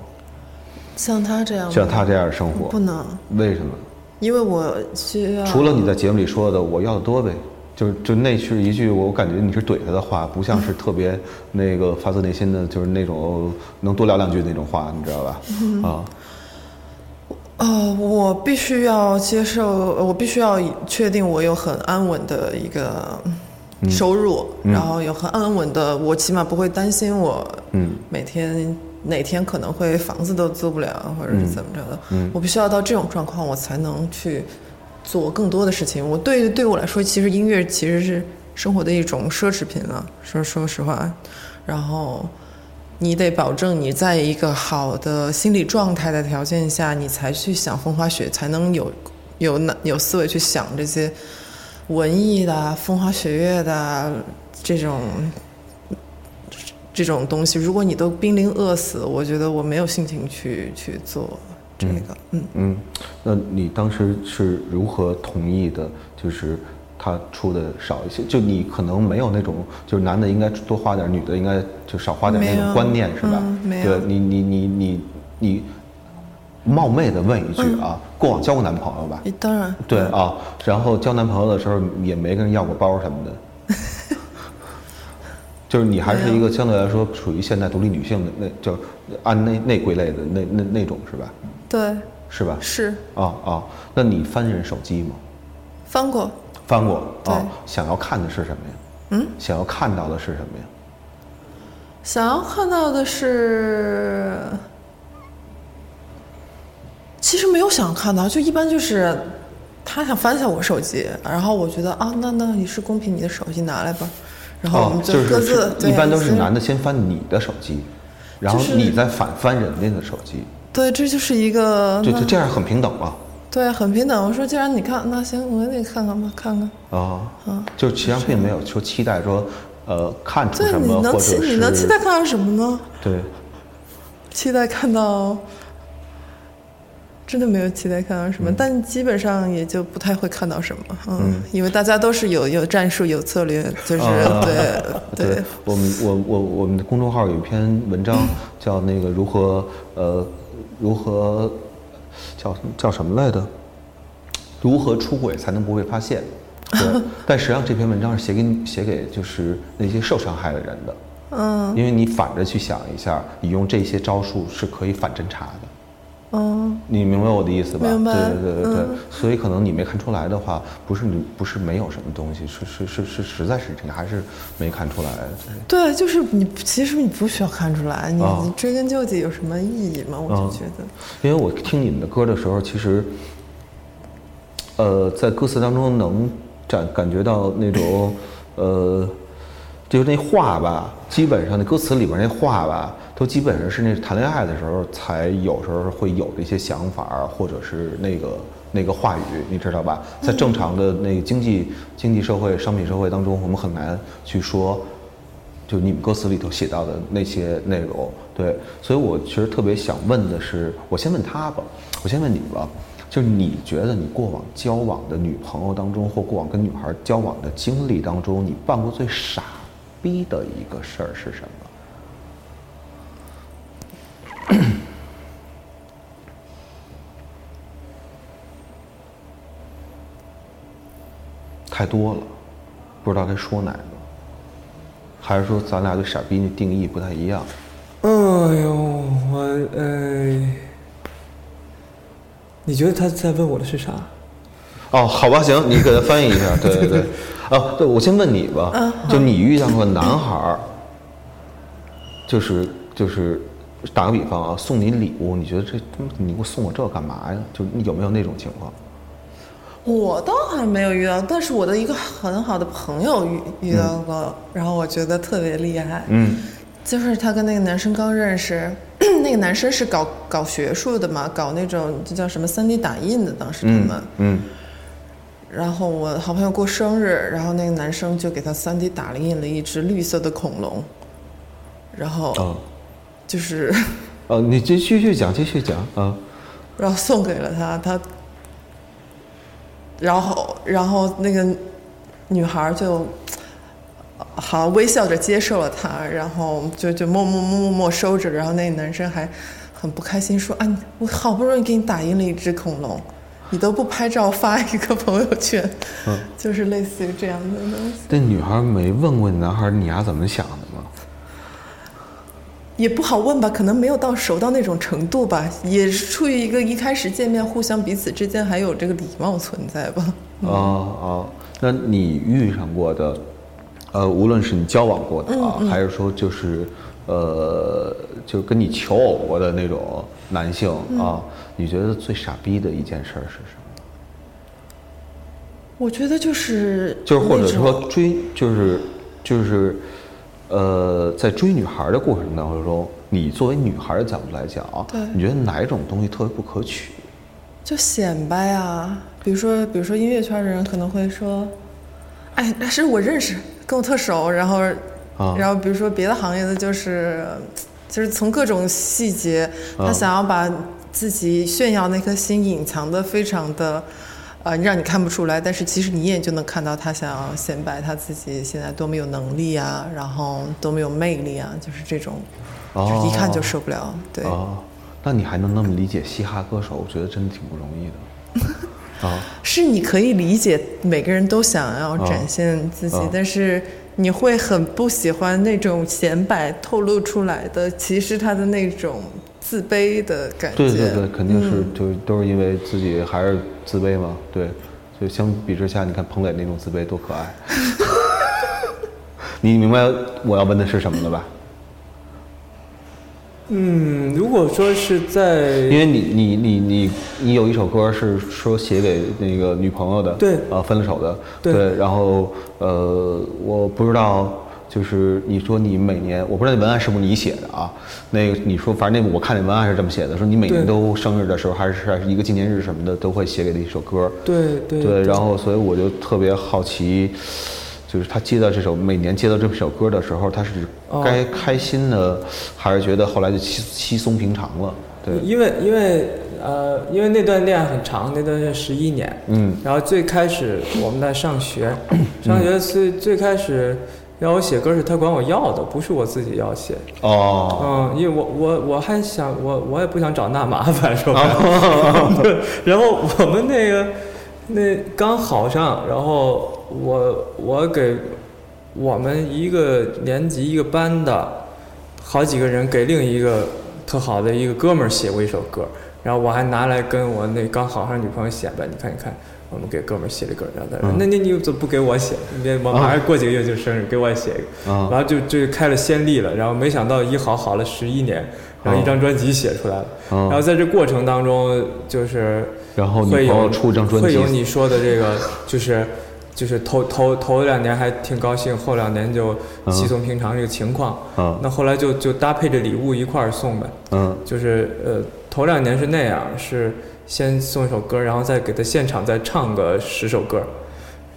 像他这样吗，像他这样的生活不，能，为什么？因为我需要除了你在节目里说的“我要的多呗”，就是就那是一句我感觉你是怼他的话，不像是特别那个发自内心的，就是那种能多聊两句那种话，你知道吧？啊，呃，我必须要接受，我必须要确定我有很安稳的一个收入，嗯。然后有很安稳的，我起码不会担心我嗯。每天哪天可能会房子都租不了，或者是怎么着的。嗯我必须要到这种状况，我才能去做更多的事情。我对对我来说，其实音乐其实是生活的一种奢侈品了，说说实话。然后你得保证你在一个好的心理状态的条件下，你才去想风花雪，才能有有那有思维去想这些文艺的啊、风花雪月的啊这种这种东西。如果你都濒临饿死，我觉得我没有心情去去做这个。嗯嗯，那你当时是如何同意的？就是他出的少一些？就你可能没有那种，就是男的应该多花点，女的应该就少花点那种观念，是吧？嗯没有对你你你你你，冒昧的问一句啊，过往交过男朋友吧？诶当然，对啊，然后交男朋友的时候也没跟人要过包什么的，就是你还是一个相对来说属于现代独立女性的，那就按那那归类的那那那种是吧？对，是吧？是啊啊，那你翻人手机吗？翻过，翻过对啊，想要看的是什么呀？嗯，想要看到的是什么呀？想要看到的是，其实没有想看到，就一般就是他想翻一下我手机，然后我觉得啊，那那你是公平，你的手机拿来吧，然后我们哦就是各自、是一般都是男的先翻你的手机，然后你再反翻人家的手机，对，这就是一个就就这样很平等嘛。对很平等。我说既然你看，那行，我给你看看吧，看看。啊，就实际上并没有说期待说，呃，看出对，什么，你能或者你能期待看到什么呢？对，期待看到，真的没有期待看到什么，但基本上也就不太会看到什么，嗯，因为大家都是有有战术、有策略，就是、啊对 对我们我我我们的公众号有一篇文章 叫那个如何呃如何叫叫什么来着？如何出轨才能不被发现？对，但实际上这篇文章是写给你写给就是那些受伤害的人的，嗯因为你反着去想一下，你用这些招数是可以反侦查的。嗯，你明白我的意思吧？明白。对对对对对，嗯。所以可能你没看出来的话，不是你不是没有什么东西，是是是是实在是你还是没看出来。对对，就是你其实你不需要看出来，你、追根究底有什么意义吗？我就嗯觉得，因为我听你们的歌的时候，其实，呃，在歌词当中能感感觉到那种，呃，就是那话吧，基本上那歌词里边那话吧，都基本上是那谈恋爱的时候才有时候会有的一些想法，或者是那个那个话语，你知道吧？在正常的那个经济经济社会、商品社会当中，我们很难去说。就你们歌词里头写到的那些内容，对，所以我其实特别想问的是，我先问他吧，我先问你吧，就是你觉得你过往交往的女朋友当中，或过往跟女孩交往的经历当中，你办过最傻逼的一个事儿是什么？太多了，不知道该说哪个，还是说咱俩对傻逼的定义不太一样？哎呦，我哎，你觉得他在问我的是啥？哦，好吧，行，你给他翻译一下，对对对。哦，对，我先问你吧，就你遇到过男孩儿，就是就是，打个比方啊，送你礼物，你觉得这你给我送我这干嘛呀？就你有没有那种情况？我倒还没有遇到，但是我的一个很好的朋友遇遇到过，然后我觉得特别厉害。嗯就是他跟那个男生刚认识，那个男生是搞搞学术的嘛，搞那种就叫什么三 D 打印的，当时他嗯们。嗯然后我好朋友过生日，然后那个男生就给他三 D 打印了一只绿色的恐龙，然后哦就是，哦，你继续继续讲，继续讲啊。然后送给了他，他，然后然后那个女孩就。好微笑着接受了他，然后就就默默默默默收着，然后那个男生还很不开心说：“啊，我好不容易给你打印了一只恐龙，你都不拍照发一个朋友圈，就是类似于这样的东西。”那女孩没问过男孩你丫怎么想的吗？也不好问吧，可能没有到熟到那种程度吧，也是出于一个一开始见面，互相彼此之间还有这个礼貌存在吧。哦哦，那你遇上过的，呃，无论是你交往过的啊，还是说就是，呃，就跟你求偶过的那种男性啊，你觉得最傻逼的一件事儿是什么？我觉得就是就是或者说追，就是就是，呃，在追女孩的过程当中，你作为女孩的角度来讲，对你觉得哪一种东西特别不可取？就显摆啊，比如说比如说音乐圈的人可能会说，哎，那是我认识，跟我特熟，然后、啊然后比如说别的行业的就是就是从各种细节，他啊想要把自己炫耀那颗心隐藏的非常的。呃，让你看不出来，但是其实你一眼就能看到他想要显摆他自己现在多么有能力啊，然后多么有魅力啊，就是这种，就是一看就受不了。对，哦，那你还能那么理解嘻哈歌手，我觉得真的挺不容易的。啊，是你可以理解每个人都想要展现自己，哦但是你会很不喜欢那种显摆透露出来的，其实他的那种自卑的感觉。对对对，肯定是嗯就是都是因为自己还是自卑嘛，对，所以相比之下，你看彭磊那种自卑多可爱。你明白我要问的是什么了吧？嗯，如果说是在因为你你你你你有一首歌是说写给那个女朋友的，对啊，分了手的，对然后呃，我不知道，就是你说你每年，我不知道那文案是不是你写的啊？那个你说，反正那我看那文案是这么写的，说你每年都生日的时候，还是还是一个纪念日什么的，都会写给他一首歌，对对对，然后所以我就特别好奇，就是他接到这首每年接到这首歌的时候，他是哦。该开心呢，还是觉得后来就稀稀松平常了？对，因为因为呃，因为那段恋爱很长，那段恋爱十一年，嗯。然后最开始我们在上学，上学最最开始要我写歌是他管我要的，不是我自己要写。哦，嗯，因为我我我还想我我也不想找那麻烦，说白了。对，然后我们那个那刚好上，然后我我给我们一个年级一个班的好几个人给另一个特好的一个哥们儿写过一首歌，然后我还拿来跟我那刚好上女朋友显摆，你看你看。我们给哥们儿写的歌，然后他说：“那那你怎么不给我写？你别我马上过几个月就生日，给我写一个。”啊然后就就开了先例了，然后没想到一好好了十一年，然后一张专辑写出来了。哦然后在这过程当中，就是然后女会有朋友出一张专辑会有你说的这个，就是就是头头头两年还挺高兴，后两年就稀松平常这个情况。嗯那后来就就搭配着礼物一块儿送呗，嗯就是呃头两年是那样，是先送一首歌，然后再给他现场再唱个十首歌，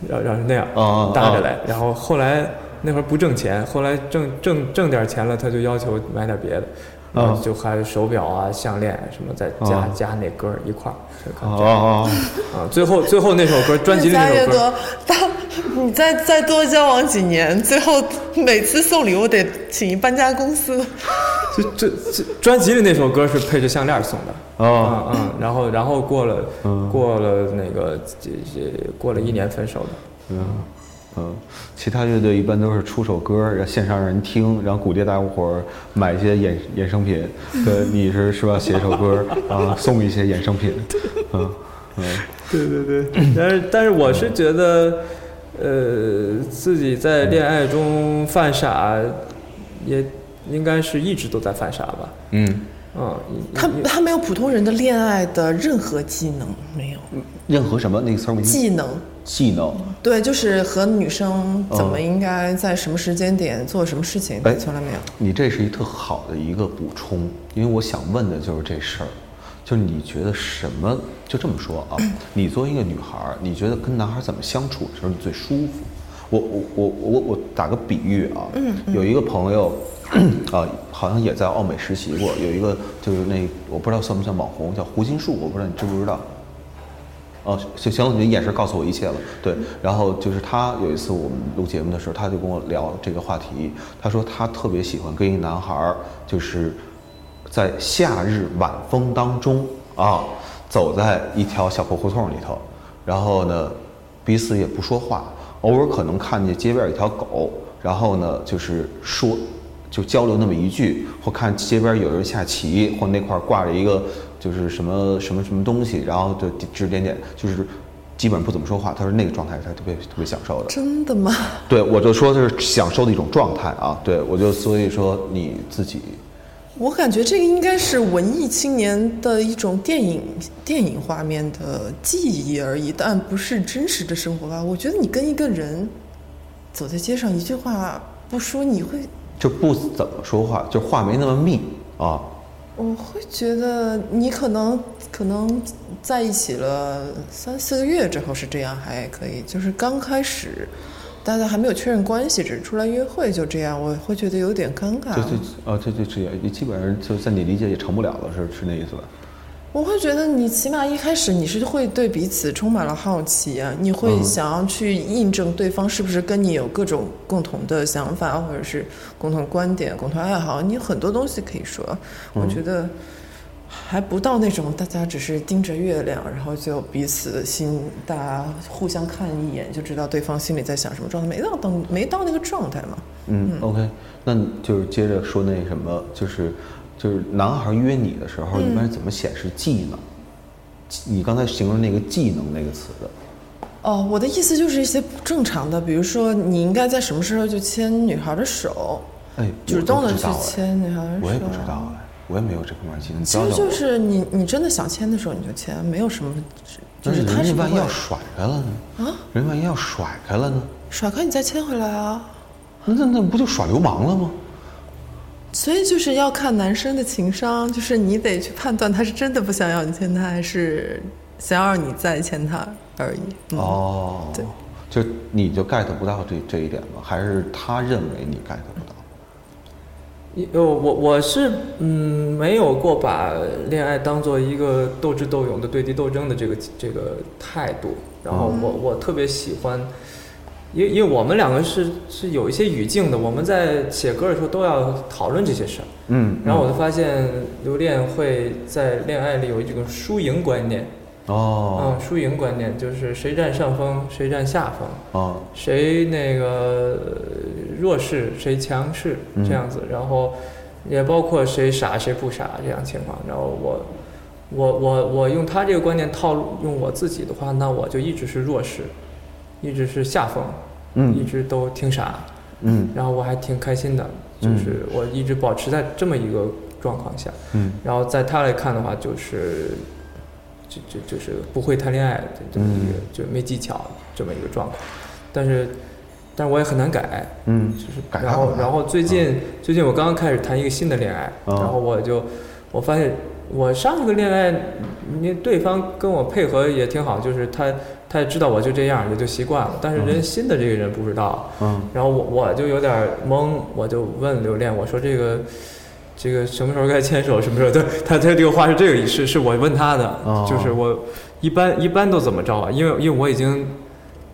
然后然后是那样搭着来，然后后来那会儿不挣钱，后来挣挣挣点钱了，他就要求买点别的，然后就还有手表啊、项链什么，再加、哦。加那歌一块儿，哦哦看这样哦啊，最后最后那首歌，专辑里那首歌，你再再多交往几年，最后每次送礼物得请一搬家公司。这这这专辑里那首歌是配着项链送的。哦嗯嗯，然后然后过了、嗯过了那个这这过了一年分手的。嗯嗯，其他乐队一般都是出首歌，然后线上让人听，然后鼓励大伙儿买一些衍衍生品。对，你是是吧？写一首歌啊，送一些衍生品。嗯嗯对对对，但是但是我是觉得，呃，自己在恋爱中犯傻，也应该是一直都在犯傻吧。嗯，嗯，他他没有普通人的恋爱的任何技能，没有任何什么那个词儿技能。技能。对，就是和女生怎么应该在什么时间点做什么事情，哎从来没有。你这是一特好的一个补充，因为我想问的就是这事儿，就是你觉得什么？就这么说啊，你作为一个女孩儿，你觉得跟男孩儿怎么相处的时候你最舒服？我我我我我打个比喻啊，有一个朋友啊，好像也在奥美实习过，有一个就是那我不知道算不算网红，叫胡金树，我不知道你知不知道。哦，行行，你的眼神告诉我一切了。对，然后就是他有一次我们录节目的时候，他就跟我聊这个话题。他说他特别喜欢跟一男孩儿，就是在夏日晚风当中啊，走在一条小破胡同里头，然后呢，彼此也不说话，偶尔可能看见街边有一条狗，然后呢，就是说就交流那么一句，或看街边有人下棋，或那块儿挂着一个就是什么什么什么东西，然后就指指点点，就是基本上不怎么说话。他说那个状态是他特别特别享受的。真的吗？对，我就说这是享受的一种状态啊。对，我就所以说你自己，我感觉这个应该是文艺青年的一种电影电影画面的记忆而已，但不是真实的生活吧。我觉得你跟一个人走在街上，一句话不说，你会，就不怎么说话，就话没那么密啊。我会觉得你可能可能在一起了三四个月之后是这样还可以，就是刚开始。大家还没有确认关系，只是出来约会就这样，我会觉得有点尴尬。对对啊，对对，这也基本上就在你理解也成不了了，是是那意思吧？我会觉得你起码一开始你是会对彼此充满了好奇啊，你会想要去印证对方是不是跟你有各种共同的想法，或者是共同观点、共同爱好，你有很多东西可以说。我觉得还不到那种大家只是盯着月亮，然后就彼此心，大家互相看一眼就知道对方心里在想什么状态，没到等没到那个状态嘛。嗯，OK，那就是接着说那什么，就是就是男孩约你的时候，一般是怎么显示技能？你刚才形容那个技能那个词的，哦，我的意思就是一些不正常的，比如说你应该在什么时候就牵女孩的手，哎，主动的去牵女孩的手。我也不知道哎，我也没有这方面经验。其实就是你你真的想签的时候你就签，没有什么，就是他是万一要甩开了呢？啊，人万一要甩开了呢？甩开你再签回来啊。那那那不就耍流氓了吗？所以就是要看男生的情商，就是你得去判断他是真的不想要你签他，还是想要让你再签他而已。嗯、哦，对，就你就 get 不到这这一点吗？还是他认为你 get 不到？一呃，我我是嗯没有过把恋爱当做一个斗智斗勇的对敌斗争的这个这个态度，然后我我特别喜欢，因为因为我们两个是是有一些语境的，我们在写歌的时候都要讨论这些事儿，嗯，然后我就发现刘恋会在恋爱里有一种输赢观念，哦。嗯，输赢观念就是谁占上风谁占下风，哦。谁那个呃弱势谁强势嗯。这样子，然后也包括谁傻谁不傻这样情况。然后我我我我用他这个观念套路用我自己的话，那我就一直是弱势，一直是下风，嗯一直都挺傻，嗯。然后我还挺开心的，就是我一直保持在这么一个状况下。嗯。然后在他来看的话，就是就就就是不会谈恋爱的这么一个、就没技巧这么一个状况，但是但是我也很难改，嗯，就是改然后然后最近、最近我刚刚开始谈一个新的恋爱，嗯然后我就我发现我上一个恋爱，你对方跟我配合也挺好，就是他他也知道我就这样，也就习惯了，但是人新的这个人不知道，嗯。然后我我就有点懵，我就问刘恋，我说这个这个什么时候该牵手，什么时候？对，他他这个话是这个意思，是我问他的，哦就是我一般一般都怎么着啊？因为因为我已经。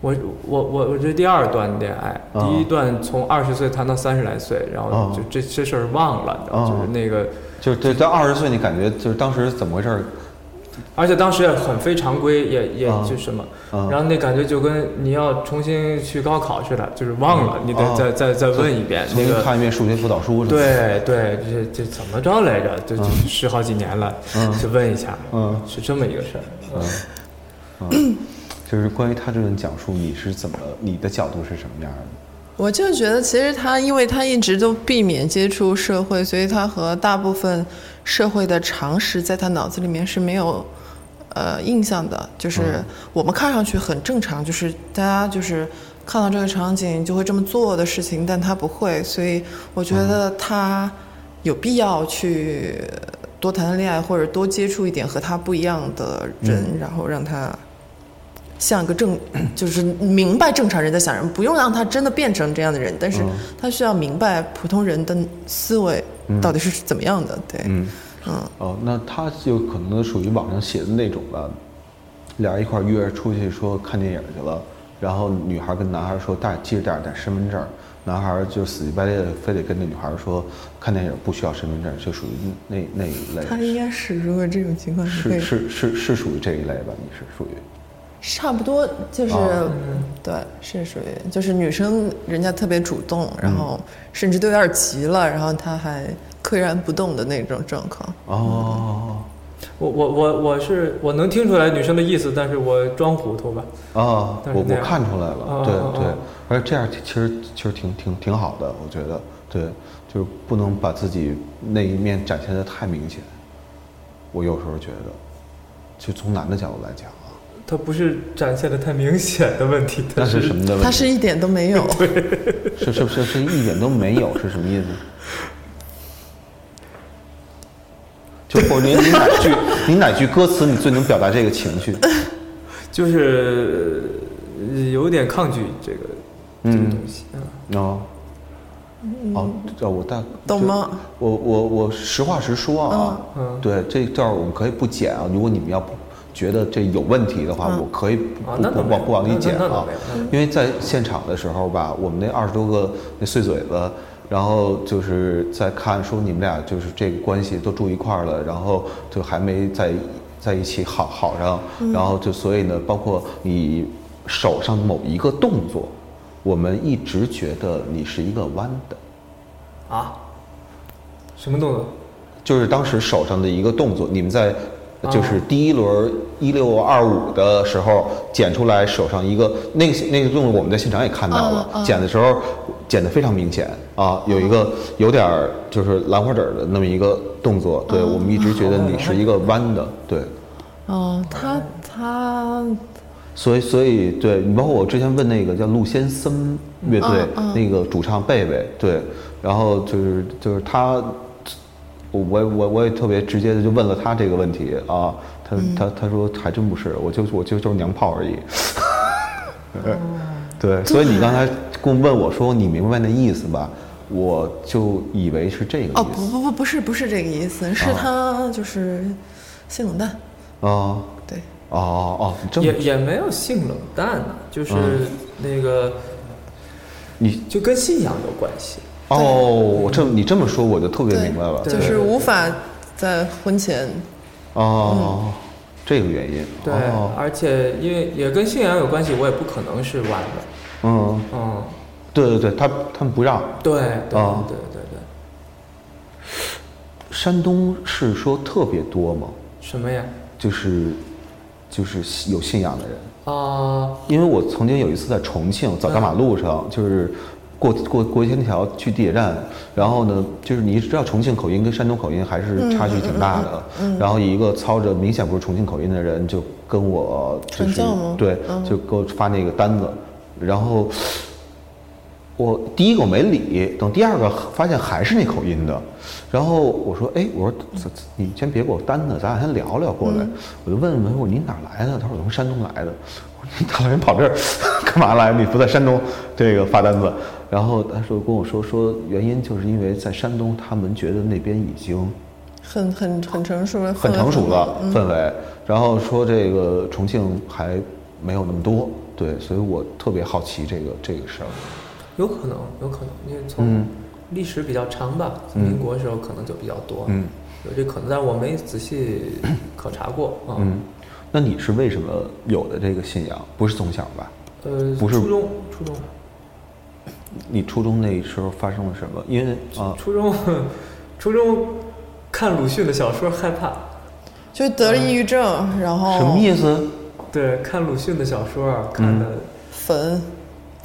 我我我我这是第二段恋爱，哦第一段从二十岁谈到三十来岁，然后哦就这这事儿忘了，就是那个，就对到二十岁，你感觉就是当时怎么回事儿？而且当时也很非常规，也也哦就什么，嗯然后那感觉就跟你要重新去高考似的，就是忘了，你得哦再再再问一遍重新那个看一遍数学辅导书。对对，这这怎么着来着？这这嗯十好几年了，嗯就问一下，嗯是这么一个事儿。嗯嗯，就是关于他这种讲述，你是怎么，你的角度是什么样的？我就觉得，其实他因为他一直都避免接触社会，所以他和大部分社会的常识在他脑子里面是没有呃印象的。就是我们看上去很正常，就是大家就是看到这个场景就会这么做的事情，但他不会。所以我觉得他有必要去多谈谈恋爱，或者多接触一点和他不一样的人，然后让他。像个正，就是明白正常人在想什么，不用让他真的变成这样的人，但是他需要明白普通人的思维到底是怎么样的。对，嗯嗯，哦，那他就可能属于网上写的那种吧，俩人一块儿约着出去说看电影去了，然后女孩跟男孩说带记着带着带身份证，男孩就死乞白赖的非得跟那女孩说看电影不需要身份证，就属于那那一类。他应该是，如果这种情况是是是是属于这一类吧？你是属于差不多，就是、哦对，是属于就是女生人家特别主动，然后甚至都有点急了，然后他还岿然不动的那种状况。哦我我我我是我能听出来女生的意思，但是我装糊涂吧。哦，我我看出来了，哦对对而且这样其实其实挺挺挺好的，我觉得对，就是不能把自己那一面展现的太明显。我有时候觉得，就从男的角度来讲啊，它不是展现的太明显的问题，它那是什么的问题？他是一点都没有，是是不是是一点都没有是什么意思？就或者你你哪句你哪句歌词你最能表达这个情绪？就是呃有点抗拒这个这个东西啊。哦，哦，这我大懂吗？我我我实话实说啊，嗯对，这段我们可以不剪啊。如果你们要不觉得这有问题的话，我可以不啊不往不往里那剪因为在现场的时候吧，我们那二十多个那碎嘴子。然后就是在看说你们俩就是这个关系都住一块儿了，然后就还没在在一起好好上，然后就所以呢，包括你手上某一个动作，我们一直觉得你是一个弯的，啊，什么动作？就是当时手上的一个动作，你们在就是第一轮一六二五的时候剪出来手上一个那个那个动作，我们在现场也看到了，嗯嗯。剪的时候剪得非常明显啊，有一个有点儿就是兰花指的那么一个动作，对我们一直觉得你是一个弯的，对。哦，他他所以，所以对你包括我之前问那个叫陆先森乐队、那个主唱贝贝，对，然后就是就是他，我我我我也特别直接的就问了他这个问题啊，他、他他说还真不是，我就我就就是娘炮而已。对，所以你刚才跟我问我说你明白那意思吧，我就以为是这个哦意思不不不不是不是这个意思，是他就是性冷淡，啊。对，哦哦也也没有性冷淡呢，就是嗯那个你就跟信仰有关系。哦，我这你这么说我就特别明白了。就是无法在婚前哦，这个原因。对，哦，而且因为也跟信仰有关系，我也不可能是弯的。嗯，嗯，对对对，他他们不让。对对哦对对对，山东是说特别多吗？什么呀？就是就是有信仰的人，啊、因为我曾经有一次在重庆走大马路上，就是过过过一天桥去地铁站，然后呢，就是你知道重庆口音跟山东口音还是差距挺大的，然后一个操着明显不是重庆口音的人就跟我就是对，就给我发那个单子，然后。我第一个我没理，等第二个发现还是那口音的，然后我说，哎，我说你先别给我单子，咱俩先聊聊过来。我就问问我你哪儿来的？他说我从山东来的。我说你大老远跑这儿 干嘛来？你不在山东这个发单子？然后他说跟我说说原因就是因为在山东他们觉得那边已经很很很成熟了，很成熟了嗯氛围，然后说这个重庆还没有那么多，对，所以我特别好奇这个这个事儿。有可能，有可能，因为从历史比较长吧，从民国时候可能就比较多，嗯有这可能，但是我没仔细考察过啊。嗯，那你是为什么有的这个信仰？不是从小吧？呃，不是初中，初中，你初中那时候发生了什么？因为啊，初中，初中看鲁迅的小说害怕，就得了抑郁症，然后什么意思？对，看鲁迅的小说啊看的、坟，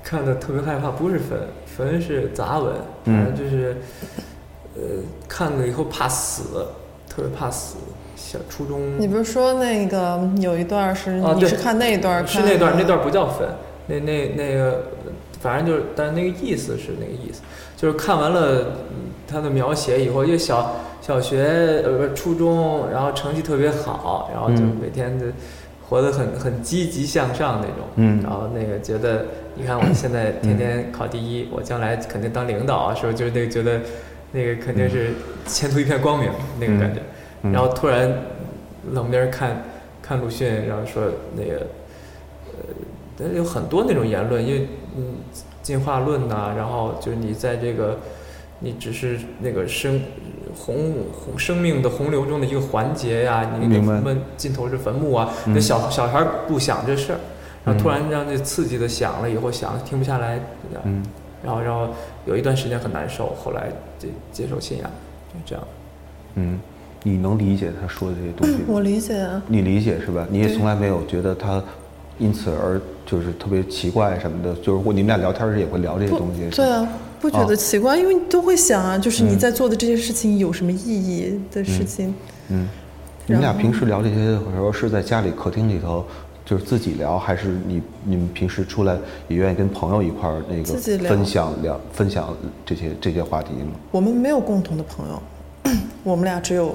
看的特别害怕，不是坟，坟是杂文，嗯反正就是，呃，看了以后怕死，特别怕死。小初中你不是说那个有一段是、啊你是看那一段？是那段，那段不叫坟，那那那个，反正就是，但是那个意思是那个意思，就是看完了嗯他的描写以后，因为小小学呃不是初中，然后成绩特别好，然后就嗯每天就活得很很积极向上那种，嗯。然后那个觉得，你看我现在天天考第一，我将来肯定当领导啊，是不是？就是那个觉得那个肯定是前途一片光明那个感觉，嗯。然后突然冷边儿看看鲁迅，然后说那个呃，有很多那种言论，因为嗯，进化论呐、然后就是你在这个，你只是那个生洪洪生命的洪流中的一个环节呀、你那明白个尽头是坟墓啊，嗯那小小孩儿不想这事儿，然后突然让这刺激的想了以后想停不下来，嗯然后然后有一段时间很难受，后来接接受信仰，就这样。嗯，你能理解他说的这些东西吗？我理解啊，你理解是吧？你也从来没有觉得他因此而就是特别奇怪什么的，就是或你们俩聊天时也会聊这些东西。对啊，不觉啊得奇怪，因为你都会想啊，就是你嗯在做的这些事情有什么意义的事情。嗯，你们俩平时聊这些的时候是在家里客厅里头，就是自己聊，还是你你们平时出来也愿意跟朋友一块儿那个分享聊分享这些这些话题吗？我们没有共同的朋友，我们俩只有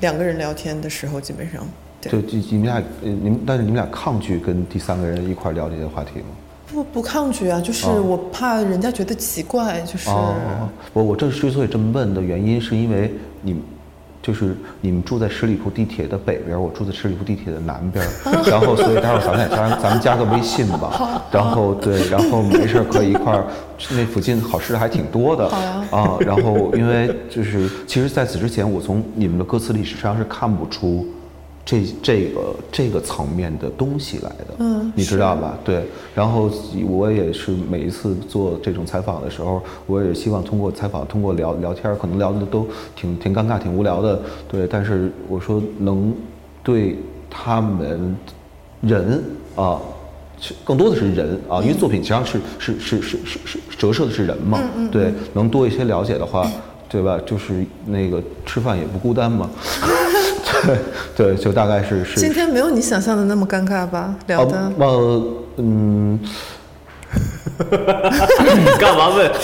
两个人聊天的时候，基本上对就就你们俩，呃，你们但是你们俩抗拒跟第三个人一块儿聊这些话题吗？不不抗拒啊，就是我怕人家觉得奇怪，就是、哦，我我这之所以这么问的原因，是因为你，就是你们住在十里铺地铁的北边，我住在十里铺地铁的南边，然后所以待会儿咱们俩加咱们加个微信吧，然后对，然后没事儿可以一块儿，那附近好吃的还挺多的啊，然后因为就是其实在此之前，我从你们的歌词里实际上是看不出。这这个这个层面的东西来的，嗯你知道吧？对，然后我也是每一次做这种采访的时候，我也希望通过采访，通过聊聊天儿，可能聊的都挺挺尴尬、挺无聊的，对。但是我说能对他们人啊，是更多的是人啊，因为作品实际上是是是是是是折射的是人嘛，对，能多一些了解的话，对吧？就是那个吃饭也不孤单嘛，对 对，就大概是是今天没有你想象的那么尴尬吧？聊的、啊呃嗯，你 干嘛问？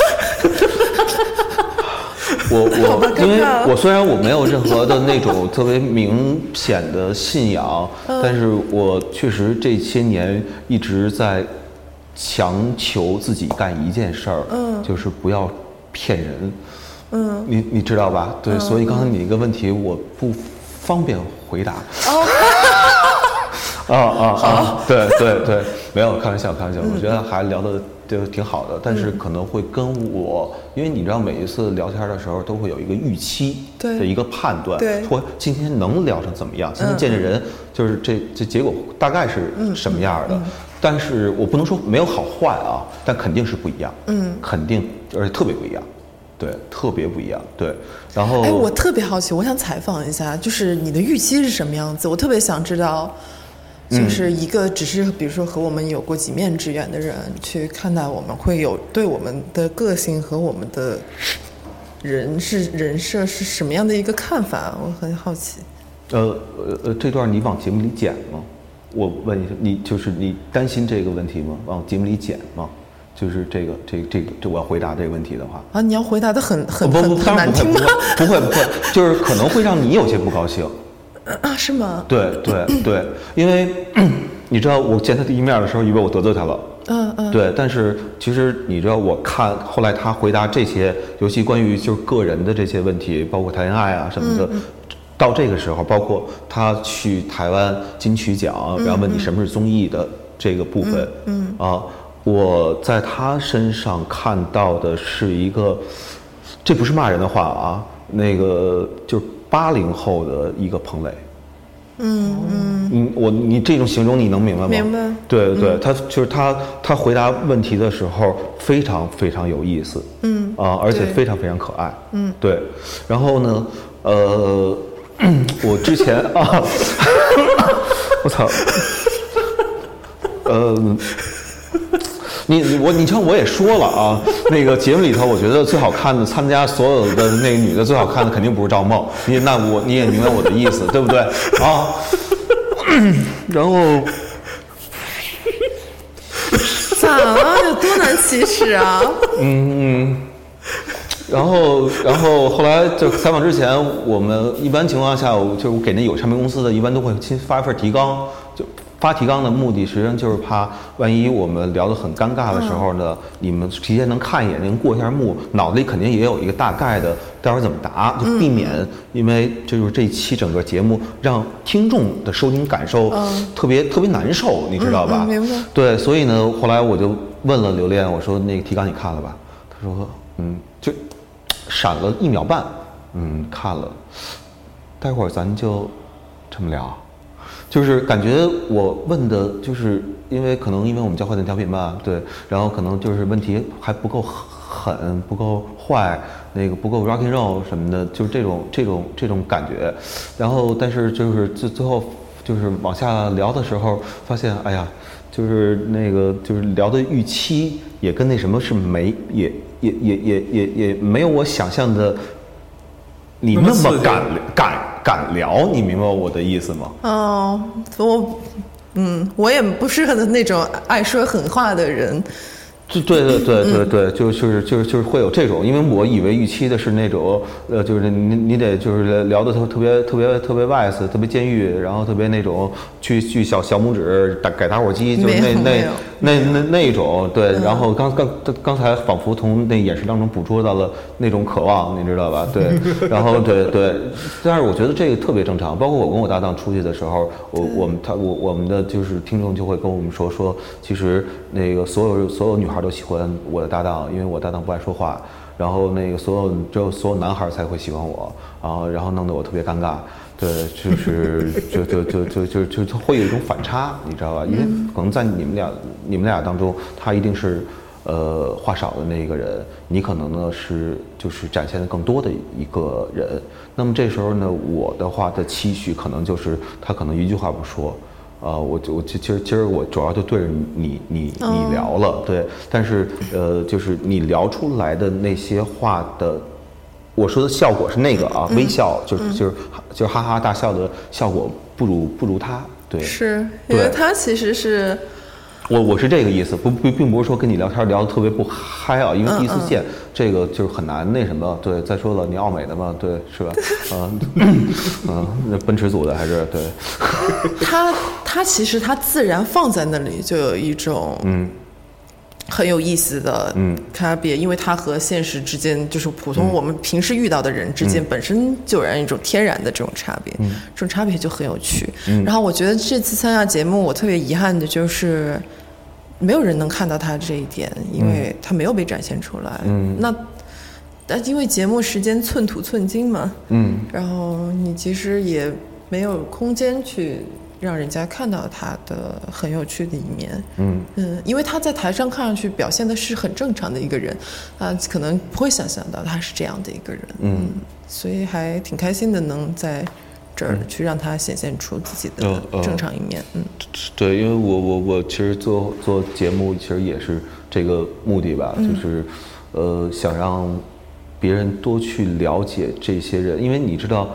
我我因为我虽然我没有任何的那种特别明显的信仰，嗯但是我确实这些年一直在强求自己干一件事儿，嗯就是不要骗人。嗯，你你知道吧？对，所以刚才你一个问题我不方便回答。哦啊啊 啊！对对对，没有开玩笑，开玩笑。我觉得还聊的就挺好的，但是可能会跟我，因为你知道每一次聊天的时候都会有一个预期对的一个判断，对说今天能聊成怎么样，今天见这人就是这这结果大概是什么样的。但是我不能说没有好坏啊，但肯定是不一样，嗯，肯定而且特别不一样，对，特别不一样，对。然后哎，我特别好奇，我想采访一下，就是你的预期是什么样子？我特别想知道，就是一个只是比如说和我们有过几面之缘的人去看待我们，会有对我们的个性和我们的人是人设是什么样的一个看法？我很好奇。呃呃呃，这段你往节目里剪吗？我问一下，你就是你担心这个问题吗？往节目里剪吗？就是这个这个这个这我要回答这个问题的话，啊，你要回答的很很不不，很很当然不会不难听吗会？不会不会，就是可能会让你有些不高兴。啊，是吗？对对对，因为 你知道我见他第一面的时候，以为我得罪他了。嗯嗯，对，但是其实你知道，我看后来他回答这些，尤其关于就是个人的这些问题，包括谈恋爱啊什么的，到这个时候，包括他去台湾金曲奖，然后问你什么是综艺的这个部分，嗯啊，我在他身上看到的是一个，这不是骂人的话啊，那个就是八零后的一个彭磊。嗯嗯，嗯，我你这种形容你能明白吗？明白对对对，他就是他他回答问题的时候非常非常有意思，嗯啊，而且非常非常可爱，嗯，对。然后呢，呃，我之前啊，我操，呃。你你我你像我也说了啊，那个节目里头，我觉得最好看的，参加所有的那个女的最好看的肯定不是赵梦，你那我你也明白我的意思，对不对啊？然后 咋了？有多难启齿啊？嗯嗯，然后然后后来就采访之前，我们一般情况下，我就我给那有唱片公司的，一般都会先发一份提纲，就发提纲的目的，实际上就是怕万一我们聊得很尴尬的时候呢，你们提前能看一眼，能过一下目，脑子里肯定也有一个大概的，待会儿怎么答，就避免，因为这就是这一期整个节目让听众的收听感受嗯特别特别难受，你知道吧？明白对，所以呢，后来我就问了刘恋，我说那个提纲你看了吧？他说嗯，就闪了一秒半，嗯，看了。待会儿咱就这么聊，就是感觉我问的，就是因为可能因为我们交换的调频吧，对，然后可能就是问题还不够狠，不够坏，那个不够 rock and roll 什么的，就是这种这种这种感觉。然后但是就是最最后就是往下聊的时候，发现哎呀。就是那个，就是聊的预期也跟那什么是没，也也也也也也没有我想象的，你那那么刺激么敢聊，你明白我的意思吗？哦，我，嗯，我也不是那种爱说狠话的人，对对对对对对，就就是就是就是会有这种，因为我以为预期的是那种，呃，就是你你得就是聊的特特别特别特别 wise，特别监狱，然后特别那种去去小小拇指打改打火机，就是那那那那那种，对。然后刚刚刚才仿佛从那眼神当中捕捉到了那种渴望，你知道吧？对。然后对对，但是我觉得这个特别正常。包括我跟我搭档出去的时候，我我们他我我们的就是听众就会跟我们说说，其实那个所有所有女孩。都喜欢我的搭档，因为我搭档不爱说话，然后那个所有只有所有男孩才会喜欢我，然后然后弄得我特别尴尬，对，就是就就就就就就会有一种反差，你知道吧？因为可能在你们俩你们俩当中，他一定是呃话少的那一个人，你可能呢是就是展现的更多的一个人，那么这时候呢，我的话的期许可能就是他可能一句话不说。啊，我我其其实今儿我主要就对着你你你聊了，对，但是呃，就是你聊出来的那些话的，我说的效果是那个啊，微笑，就是就是就是哈哈大笑的效果不如不如他，对，是因为他其实是。我我是这个意思，不不，并不是说跟你聊天聊得特别不嗨啊，因为第一次见，这个就是很难那什么。对，再说了，你奥美的嘛，对，是吧？嗯嗯，那奔驰组的还是对。他他其实他自然放在那里就有一种嗯很有意思的嗯差别，因为它和现实之间就是普通我们平时遇到的人之间本身就有一种天然的这种差别，这种差别就很有趣。然后我觉得这次参加节目，我特别遗憾的就是。没有人能看到他这一点，因为他没有被展现出来。嗯，那但因为节目时间寸土寸金嘛。嗯，然后你其实也没有空间去让人家看到他的很有趣的一面。嗯嗯，因为他在台上看上去表现的是很正常的一个人，啊，可能不会想象到他是这样的一个人。嗯，所以还挺开心的，能在。这儿去让他显现出自己的正常一面，嗯，对，因为我我我其实做做节目其实也是这个目的吧，就是，呃，想让别人多去了解这些人，因为你知道，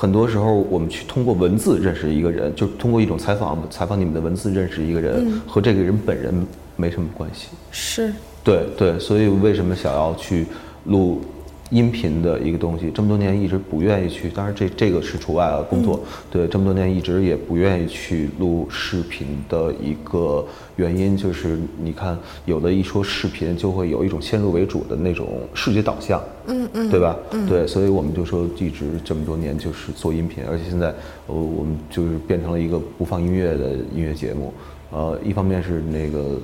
很多时候我们去通过文字认识一个人，就通过一种采访采访你们的文字认识一个人，和这个人本人没什么关系，是，对对，所以为什么想要去录？音频的一个东西，这么多年一直不愿意去，当然这这个是除外啊。工作对这么多年一直也不愿意去录视频的一个原因，就是你看，有的一说视频就会有一种先入为主的那种视觉导向，嗯嗯，对吧？嗯，对，所以我们就说一直这么多年就是做音频，而且现在呃我们就是变成了一个不放音乐的音乐节目，呃，一方面是那个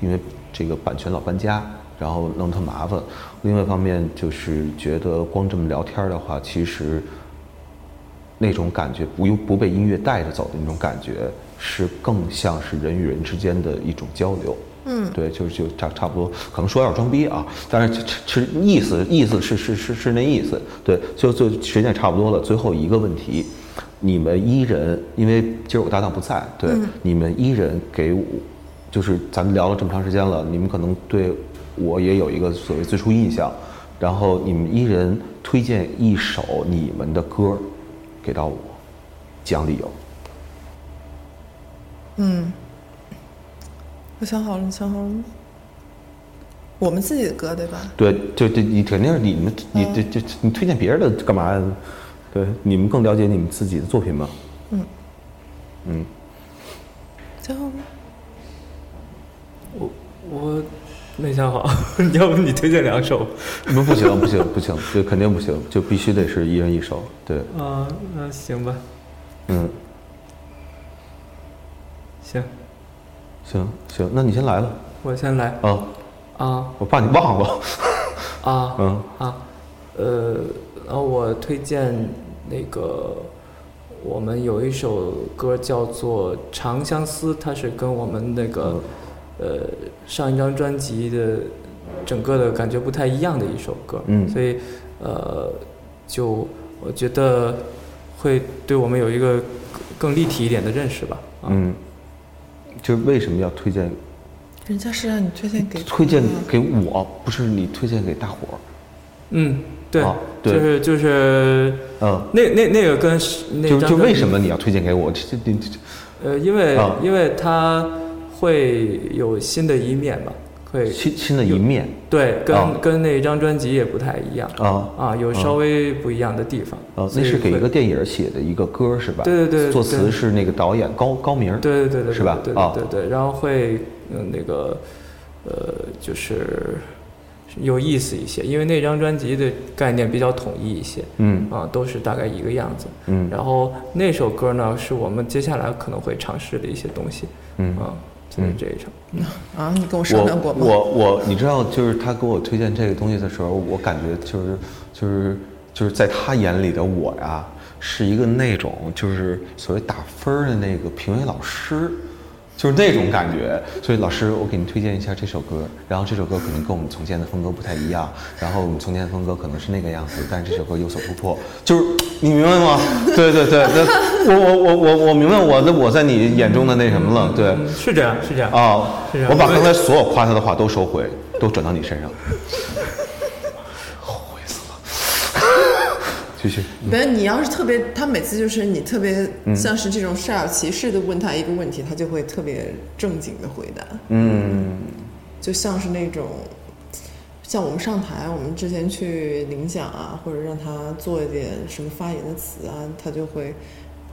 因为这个版权老搬家。然后弄特麻烦，另外一方面就是觉得光这么聊天的话，其实那种感觉不用不被音乐带着走的那种感觉，是更像是人与人之间的一种交流。嗯，对，就是就差差不多，可能说有点装逼啊，但是其实意思意思是是是是那意思。对，就就时间也差不多了，最后一个问题，你们一人，因为今儿我搭档不在，对，你们一人给我，就是咱们聊了这么长时间了，你们可能对。我也有一个所谓最初印象，然后你们一人推荐一首你们的歌，给到我，讲理由。嗯，我想好了，你想好了吗？我们自己的歌对吧？对，就就你肯定是你们，你这这你推荐别人的干嘛呀？对，你们更了解你们自己的作品吗？嗯嗯，想好了。我我。没想好，要不你推荐两首？不不行不行不行，这肯定不行，就必须得是一人一首，对。啊，那行吧。嗯。行。行行，那你先来吧。我先来。啊。啊。我怕你忘了。啊。嗯。啊。呃，然后我推荐那个，我们有一首歌叫做《长相思》，它是跟我们那个。呃，上一张专辑的整个的感觉不太一样的一首歌，嗯，所以呃，就我觉得会对我们有一个更立体一点的认识吧。嗯，就为什么要推荐？人家是让你推荐给推荐给我，不是你推荐给大伙儿。嗯，对，就是就是嗯，那那那个跟那就就为什么你要推荐给我？这这这呃，因为因为他。会有新的一面吧，会新新的一面对，跟、啊跟那张专辑也不太一样啊啊，有稍微不一样的地方。呃，所以那是给一个电影写的一个歌是吧？对对对作词是那个导演高高明。对对对对，是吧对对对，然后会嗯那个呃就是有意思一些，因为那张专辑的概念比较统一一些，嗯啊，都是大概一个样子。嗯然后那首歌呢，是我们接下来可能会尝试的一些东西，嗯啊，就是这一场。啊，你跟我商量过吗？我我我，你知道，就是他给我推荐这个东西的时候，我感觉就是就是就是在他眼里的我呀，是一个那种就是所谓打分的那个评委老师，就是那种感觉。所以老师，我给您推荐一下这首歌，然后这首歌可能跟我们从前的风格不太一样，然后我们从前的风格可能是那个样子，但是这首歌有所突破，就是你明白吗？对对对，那我我我我我明白我的我在你眼中的那什么了，对。嗯，是这样，是这样。啊是这，样我把刚才所有夸他的话都收回，都转到你身上，后悔死了。继续，没有，你要是特别，他每次就是你特别嗯。像是这种煞有其事的问他一个问题，他就会特别正经的回答，嗯。就像是那种，像我们上台，我们之前去领奖啊，或者让他做一点什么发言的词啊，他就会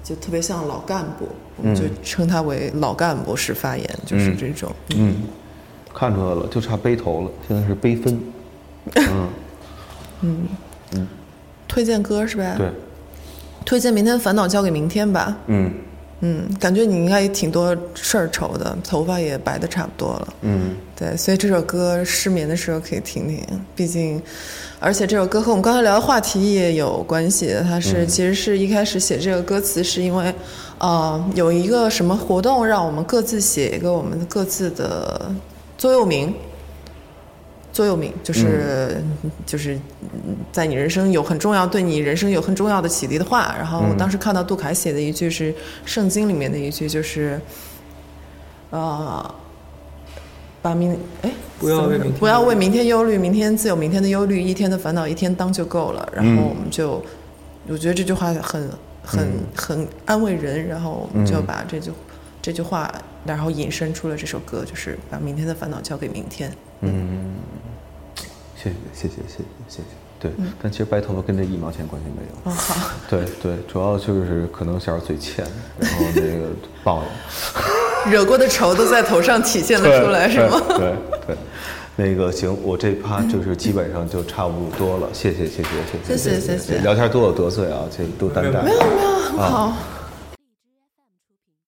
就特别像老干部，我们就称他为老干部式发言，就是这种。嗯，看出来了，就差背头了，现在是背分。嗯。嗯。嗯，推荐歌是吧？对，，推荐明天烦恼交给明天吧。嗯嗯，感觉你应该也挺多事儿愁的，头发也白的差不多了。嗯对，所以这首歌失眠的时候可以听听，毕竟，而且这首歌和我们刚才聊的话题也有关系。它是、其实是一开始写这个歌词是因为，呃，有一个什么活动让我们各自写一个我们各自的座右铭。座右铭就是、就是嗯在你人生有很重要，对你人生有很重要的启迪的话。然后我当时看到杜凯写的一句是圣经里面的一句，就是，呃，把明哎不要为明天不要为明天忧虑，明天自有明天的忧虑，一天的烦恼一天当就够了。然后我们就，我觉得这句话很很很安慰人，然后我们就把这句这句话，然后引申出了这首歌，就是把明天的烦恼交给明天。谢谢谢谢谢谢谢谢。对，但其实白头发跟这一毛钱关系没有。哦，好，对对，主要就是可能小时候嘴欠，然后那个 抱怨。惹过的仇都在头上体现了出来，是吗？对对对，那个行，我这趴就是基本上就差不多了，谢谢谢谢谢谢谢谢谢聊天多有得罪啊，这都担待。没有没有，很好。